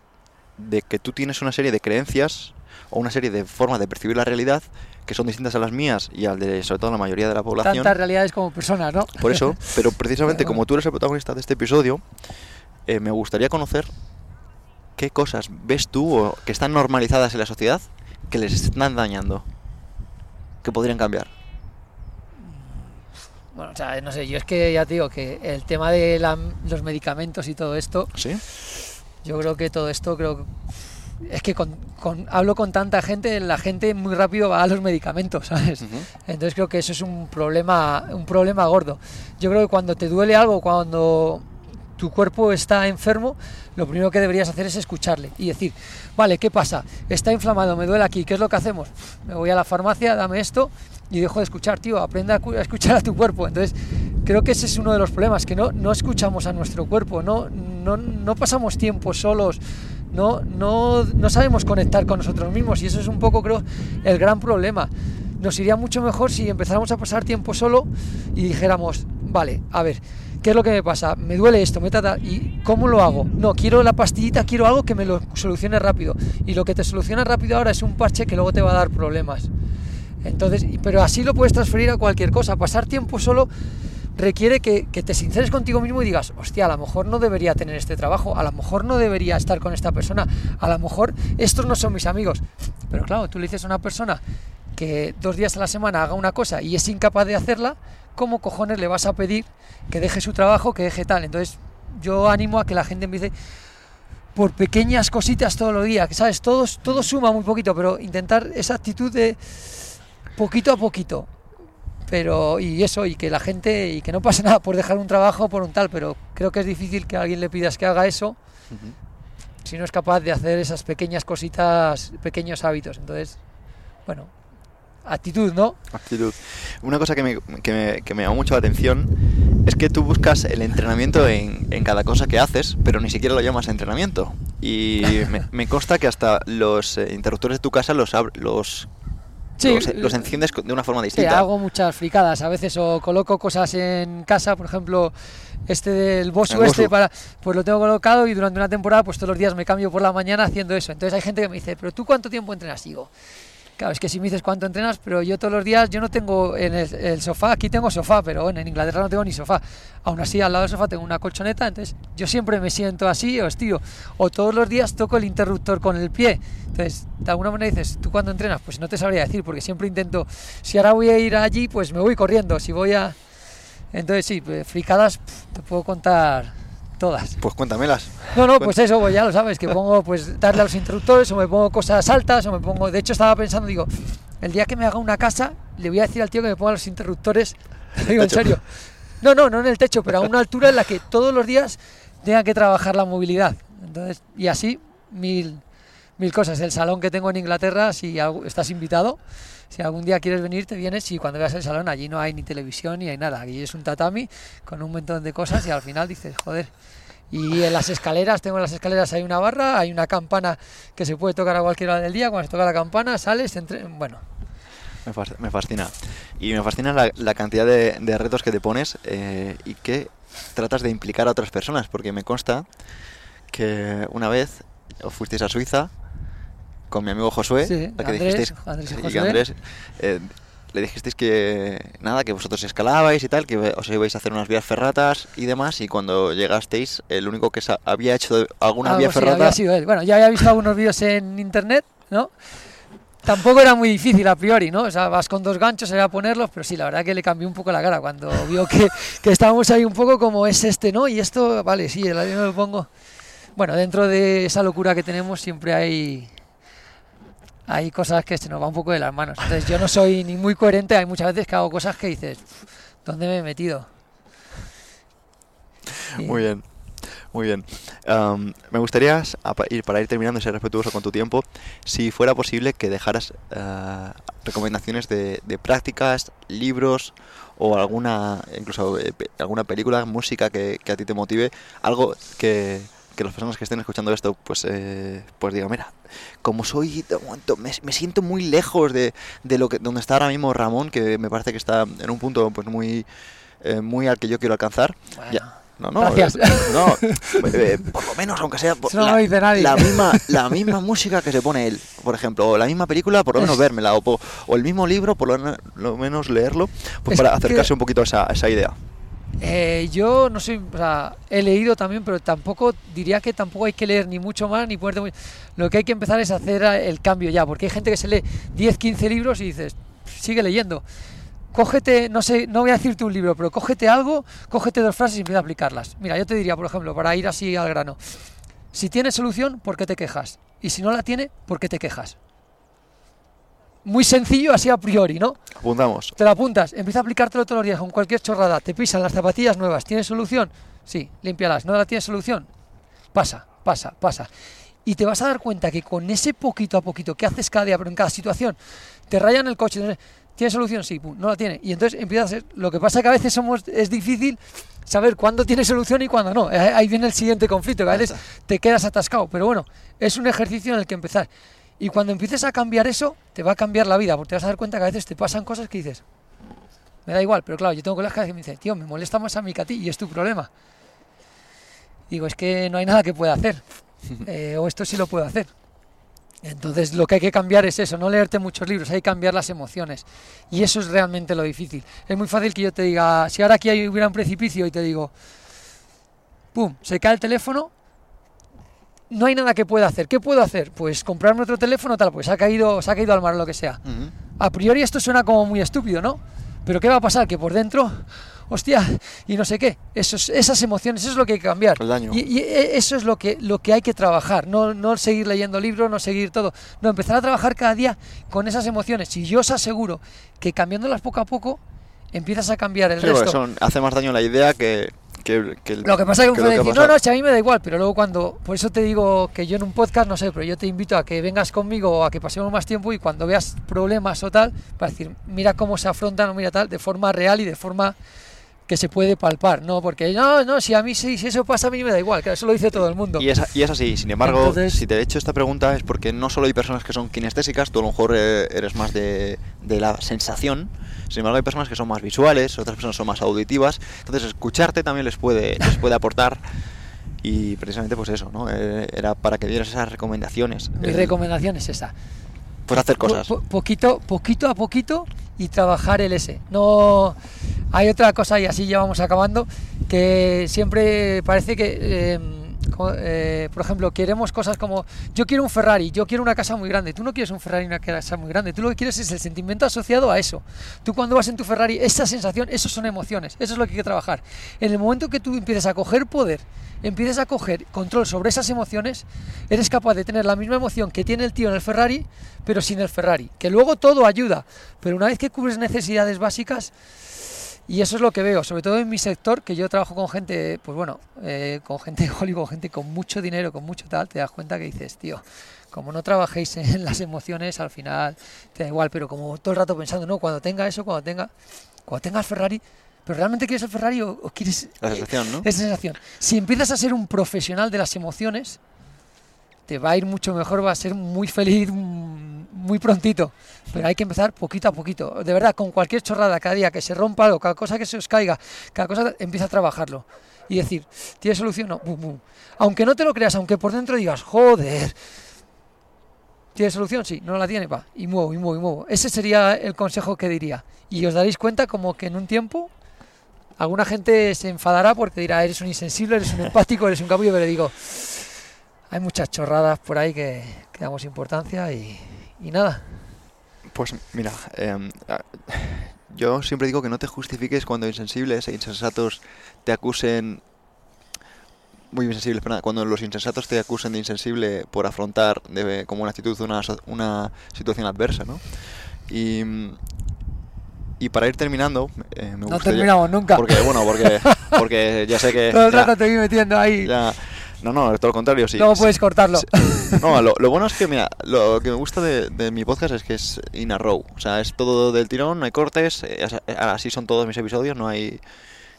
de que tú tienes una serie de creencias o una serie de formas de percibir la realidad que son distintas a las mías y al de sobre todo la mayoría de la población. tantas realidades como personas, ¿no? Por eso, pero precisamente como tú eres el protagonista de este episodio, eh, me gustaría conocer qué cosas ves tú o que están normalizadas en la sociedad que les están dañando, que podrían cambiar. Bueno, o sea, no sé, yo es que ya te digo que el tema de la- los medicamentos y todo esto, ¿Sí? yo creo que todo esto, creo es que con, con- hablo con tanta gente, la gente muy rápido va a los medicamentos, ¿sabes? Entonces creo que eso es un problema, un problema gordo. Yo creo que cuando te duele algo, cuando tu cuerpo está enfermo, lo primero que deberías hacer es escucharle y decir, vale, ¿qué pasa? Está inflamado, me duele aquí, ¿qué es lo que hacemos? Me voy a la farmacia, dame esto y dejo de escuchar, tío, aprende a, cu- a escuchar a tu cuerpo. Entonces creo que ese es uno de los problemas, que no, no escuchamos a nuestro cuerpo, no, no, no pasamos tiempo solos. No, no, no sabemos conectar con nosotros mismos y eso es un poco, creo, el gran problema nos iría mucho mejor si empezáramos a pasar tiempo solo y dijéramos, vale, a ver, ¿qué es lo que me pasa? Me duele esto, me trata, ¿y cómo lo hago? No, quiero la pastillita, quiero algo que me lo solucione rápido. Y lo que te soluciona rápido ahora es un parche que luego te va a dar problemas. Entonces, pero así lo puedes transferir a cualquier cosa. Pasar tiempo solo requiere que, te sinceres contigo mismo y digas, hostia, a lo mejor no debería tener este trabajo, a lo mejor no debería estar con esta persona, a lo mejor estos no son mis amigos. Pero claro, tú le dices a una persona que dos días a la semana haga una cosa y es incapaz de hacerla, ¿cómo cojones le vas a pedir que deje su trabajo, que deje tal? Entonces, yo animo a que la gente empiece por pequeñas cositas todos los días, que sabes, todo, todo suma muy poquito, pero intentar esa actitud de poquito a poquito. Pero, y eso, y que la gente, y que no pase nada por dejar un trabajo por un tal, pero creo que es difícil que a alguien le pidas que haga eso si no es capaz de hacer esas pequeñas cositas, pequeños hábitos. Entonces, bueno, actitud, ¿no? Actitud. Una cosa que me, que me, que me llamó mucho la atención es que tú buscas el entrenamiento en, en cada cosa que haces, pero ni siquiera lo llamas entrenamiento. Y me, me consta que hasta los eh, interruptores de tu casa los, los, Sí, los, los enciendes de una forma Sí, distinta. hago muchas fricadas. A veces o coloco cosas en casa, por ejemplo, este del Bosu este para pues lo tengo colocado y durante una temporada pues todos los días me cambio por la mañana haciendo eso. Entonces hay gente que me dice, "¿Pero tú cuánto tiempo entrenas?" Digo, Claro, es que si me dices cuánto entrenas, pero yo todos los días, yo no tengo en el, sofá, aquí tengo sofá, pero bueno, en Inglaterra no tengo ni sofá. Aún así, al lado del sofá tengo una colchoneta, entonces yo siempre me siento así o estiro. O todos los días toco el interruptor con el pie. Entonces, de alguna manera dices, ¿tú cuándo entrenas? Pues no te sabría decir, porque siempre intento, si ahora voy a ir allí, pues me voy corriendo. Si voy a... Entonces sí, pues, fricadas te puedo contar todas. Pues cuéntamelas. No, no, pues eso, pues ya lo sabes, que pongo pues darle a los interruptores o me pongo cosas altas o me pongo... De hecho estaba pensando, digo, el día que me haga una casa, le voy a decir al tío que me ponga los interruptores, digo, en serio. No, no, no en el techo, pero a una altura en la que todos los días tenga que trabajar la movilidad. Entonces, y así, mil, mil cosas. El salón que tengo en Inglaterra, si estás invitado, si algún día quieres venir, te vienes y cuando veas el salón, allí no hay ni televisión ni hay nada. Allí es un tatami con un montón de cosas y al final dices, joder. Y en las escaleras, tengo en las escaleras, hay una barra, hay una campana que se puede tocar a cualquier hora del día. Cuando se toca la campana, sales, entre... bueno, me fascina. Y me fascina la, la cantidad de, de retos que te pones eh, y que tratas de implicar a otras personas, porque me consta que una vez os fuisteis a Suiza con mi amigo Josué, Sí, a que Andrés, dijisteis, Andrés y Josué. Andrés, eh, le dijisteis que nada, que vosotros escalabais y tal, que os ibais a hacer unas vías ferratas y demás, y cuando llegasteis, el único que había hecho alguna algo vía así ferrata había sido él. Bueno, ya había visto algunos vídeos en internet, ¿no? Tampoco era muy difícil a priori, ¿no? O sea, vas con dos ganchos, era ponerlos, pero sí, la verdad que le cambió un poco la cara cuando vio que, que estábamos ahí un poco como es este, ¿no? Y esto, vale, sí, el avión lo pongo. Bueno, dentro de esa locura que tenemos siempre hay hay cosas que se nos va un poco de las manos. Entonces yo no soy ni muy coherente, hay muchas veces que hago cosas que dices, ¿dónde me he metido? Muy bien. Muy bien. me gustaría, ir, para ir terminando y ser respetuoso con tu tiempo, si fuera posible que dejaras eh, recomendaciones de, prácticas, libros o alguna, incluso eh, alguna película, música que, a ti te motive, algo que, que las personas que estén escuchando esto, pues, eh, pues digan, mira, como soy de momento, me, siento muy lejos de, de, lo que donde está ahora mismo Ramón, que me parece que está en un punto pues muy, muy al que yo quiero alcanzar. Ya, no, no, Gracias. Eh, no eh, por lo menos, aunque sea la, la, misma, la misma música que se pone él, por ejemplo, o la misma película, por lo menos vérmela, o, o el mismo libro, por lo, menos leerlo, pues para acercarse un poquito a esa, esa idea. Eh, yo no soy, o sea, he leído también, pero tampoco diría que tampoco hay que leer ni mucho más ni ponerte muy... Lo que hay que empezar es hacer el cambio ya, porque hay gente que se lee 10, 15 libros y dices, sigue leyendo cógete, no sé, no voy a decirte un libro, pero cógete algo, cógete dos frases y empieza a aplicarlas. Mira, yo te diría, por ejemplo, para ir así al grano, si tiene solución, ¿por qué te quejas? Y si no la tiene, ¿por qué te quejas? Muy sencillo así a priori, ¿no? Apuntamos. Te la apuntas, empieza a aplicártelo todos los días con cualquier chorrada, te pisan las zapatillas nuevas, ¿tienes solución? Sí, límpialas, ¿no la tienes solución? Pasa, pasa, pasa. Y te vas a dar cuenta que con ese poquito a poquito que haces cada día, pero en cada situación, te rayan el coche, ¿Tiene solución? Sí, no la tiene. Y entonces empieza a ser. Lo que pasa es que a veces somos, es difícil saber cuándo tiene solución y cuándo no. Ahí viene el siguiente conflicto, que a veces te quedas atascado. Pero bueno, es un ejercicio en el que empezar. Y cuando empieces a cambiar eso, te va a cambiar la vida, porque te vas a dar cuenta que a veces te pasan cosas que dices, me da igual, pero claro, yo tengo colegas que me dicen, tío, me molesta más a mí que a ti y es tu problema. Digo, es que no hay nada que pueda hacer. Eh, o esto sí lo puedo hacer. Entonces lo que hay que cambiar es eso, no leerte muchos libros, hay que cambiar las emociones. Y eso es realmente lo difícil. Es muy fácil que yo te diga, si ahora aquí hubiera un precipicio y te digo, ¡pum!, se cae el teléfono, no hay nada que pueda hacer. ¿Qué puedo hacer? Pues comprarme otro teléfono, tal, pues se ha caído, se ha caído al mar o lo que sea. A priori esto suena como muy estúpido, ¿no? Pero ¿qué va a pasar? Que por dentro hostia, y no sé qué. Esos, esas emociones, eso es lo que hay que cambiar. Y, e, eso es lo que, lo que hay que trabajar, no, no seguir leyendo libros, no seguir todo. No, empezar a trabajar cada día con esas emociones. Y yo os aseguro que cambiándolas poco a poco, empiezas a cambiar el resto. hace más daño la idea que, que, lo que pasa es que uno puede decir, no, no, a mí me da igual, pero luego cuando, por eso te digo que yo en un podcast, no sé, pero yo te invito a que vengas conmigo o a que pasemos más tiempo y cuando veas problemas o tal, para decir, mira cómo se afrontan o mira tal, de forma real y de forma que se puede palpar, ¿no? Porque no, no, si a mí sí, si eso pasa a mí me da igual, que eso lo dice todo el mundo. Y es, y es así, sin embargo, si te he hecho esta pregunta es porque no solo hay personas que son kinestésicas, tú a lo mejor eh, eres más de, de la sensación, sin embargo hay personas que son más visuales, otras personas son más auditivas, entonces escucharte también les puede, les puede aportar y precisamente pues eso, ¿no? Eh, era para que dieras esas recomendaciones. Mi recomendación es esa. Pues hacer cosas. poquito, poquito a poquito y trabajar el S. No hay otra cosa y así ya vamos acabando que siempre parece que em, eh, por ejemplo, queremos cosas como yo quiero un Ferrari, yo quiero una casa muy grande. Tú no quieres un Ferrari una casa muy grande. Tú lo que quieres es el sentimiento asociado a eso. Tú cuando vas en tu Ferrari, esa sensación, eso son emociones. Eso es lo que hay que trabajar. En el momento que tú empieces a coger poder, empieces a coger control sobre esas emociones, eres capaz de tener la misma emoción que tiene el tío en el Ferrari, pero sin el Ferrari. Que luego todo ayuda. Pero una vez que cubres necesidades básicas, y eso es lo que veo, sobre todo en mi sector, que yo trabajo con gente, pues bueno, eh, con gente de Hollywood, gente con mucho dinero, con mucho tal, te das cuenta que dices, tío, como no trabajéis en las emociones, al final te da igual, pero como todo el rato pensando, no, cuando tenga eso, cuando tenga, cuando tenga el Ferrari, pero realmente quieres el Ferrari o, quieres... La sensación, ¿no? Esa sensación. Si empiezas a ser un profesional de las emociones, va a ir mucho mejor, va a ser muy feliz muy prontito. Pero hay que empezar poquito a poquito. De verdad, con cualquier chorrada cada día que se rompa algo, cada cosa que se os caiga, cada cosa, empieza a trabajarlo. Y decir, ¿tiene solución? No, Aunque no te lo creas, aunque por dentro digas, joder, ¿tiene solución? Sí, no la tiene, va. Y muevo, y muevo, y muevo. Ese sería el consejo que diría. Y os daréis cuenta como que en un tiempo alguna gente se enfadará porque dirá, eres un insensible, eres un empático, eres un capullo, pero digo, hay muchas chorradas por ahí que, damos importancia y, nada. Pues mira, em, yo siempre digo que no te justifiques cuando insensibles e insensatos te acusen muy insensibles. Pero nada, cuando los insensatos te acusan de insensible por afrontar de, como una actitud una, una situación adversa, ¿no? Y, y para ir terminando, eh, me No terminamos nunca. Porque, bueno, porque, porque ya sé que... Todo el rato te voy metiendo ahí. ya- no, no, todo lo contrario, sí. Luego sí. puedes cortarlo. Sí. No, lo, lo bueno es que, mira, lo que me gusta de, de mi podcast es que es in a row. O sea, es todo del tirón, no hay cortes. eh, as- Así son todos mis episodios, no hay,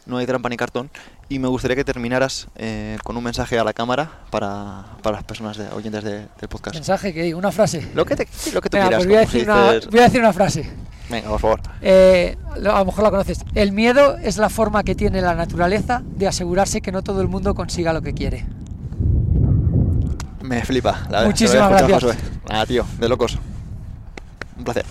no hay trampa ni cartón. Y me gustaría que terminaras eh, con un mensaje a la cámara para, para las personas de- oyentes de- del podcast. Mensaje que una frase. Lo que, te, lo que tú Venga, quieras. pues voy a, como si decir una, dices- voy a decir una frase. Venga, por favor. Eh, a lo mejor la conoces. El miedo es la forma que tiene la naturaleza de asegurarse que no todo el mundo consiga lo que quiere. Me flipa. La, Muchísimas gracias. Nada, tío, de locos. Un placer.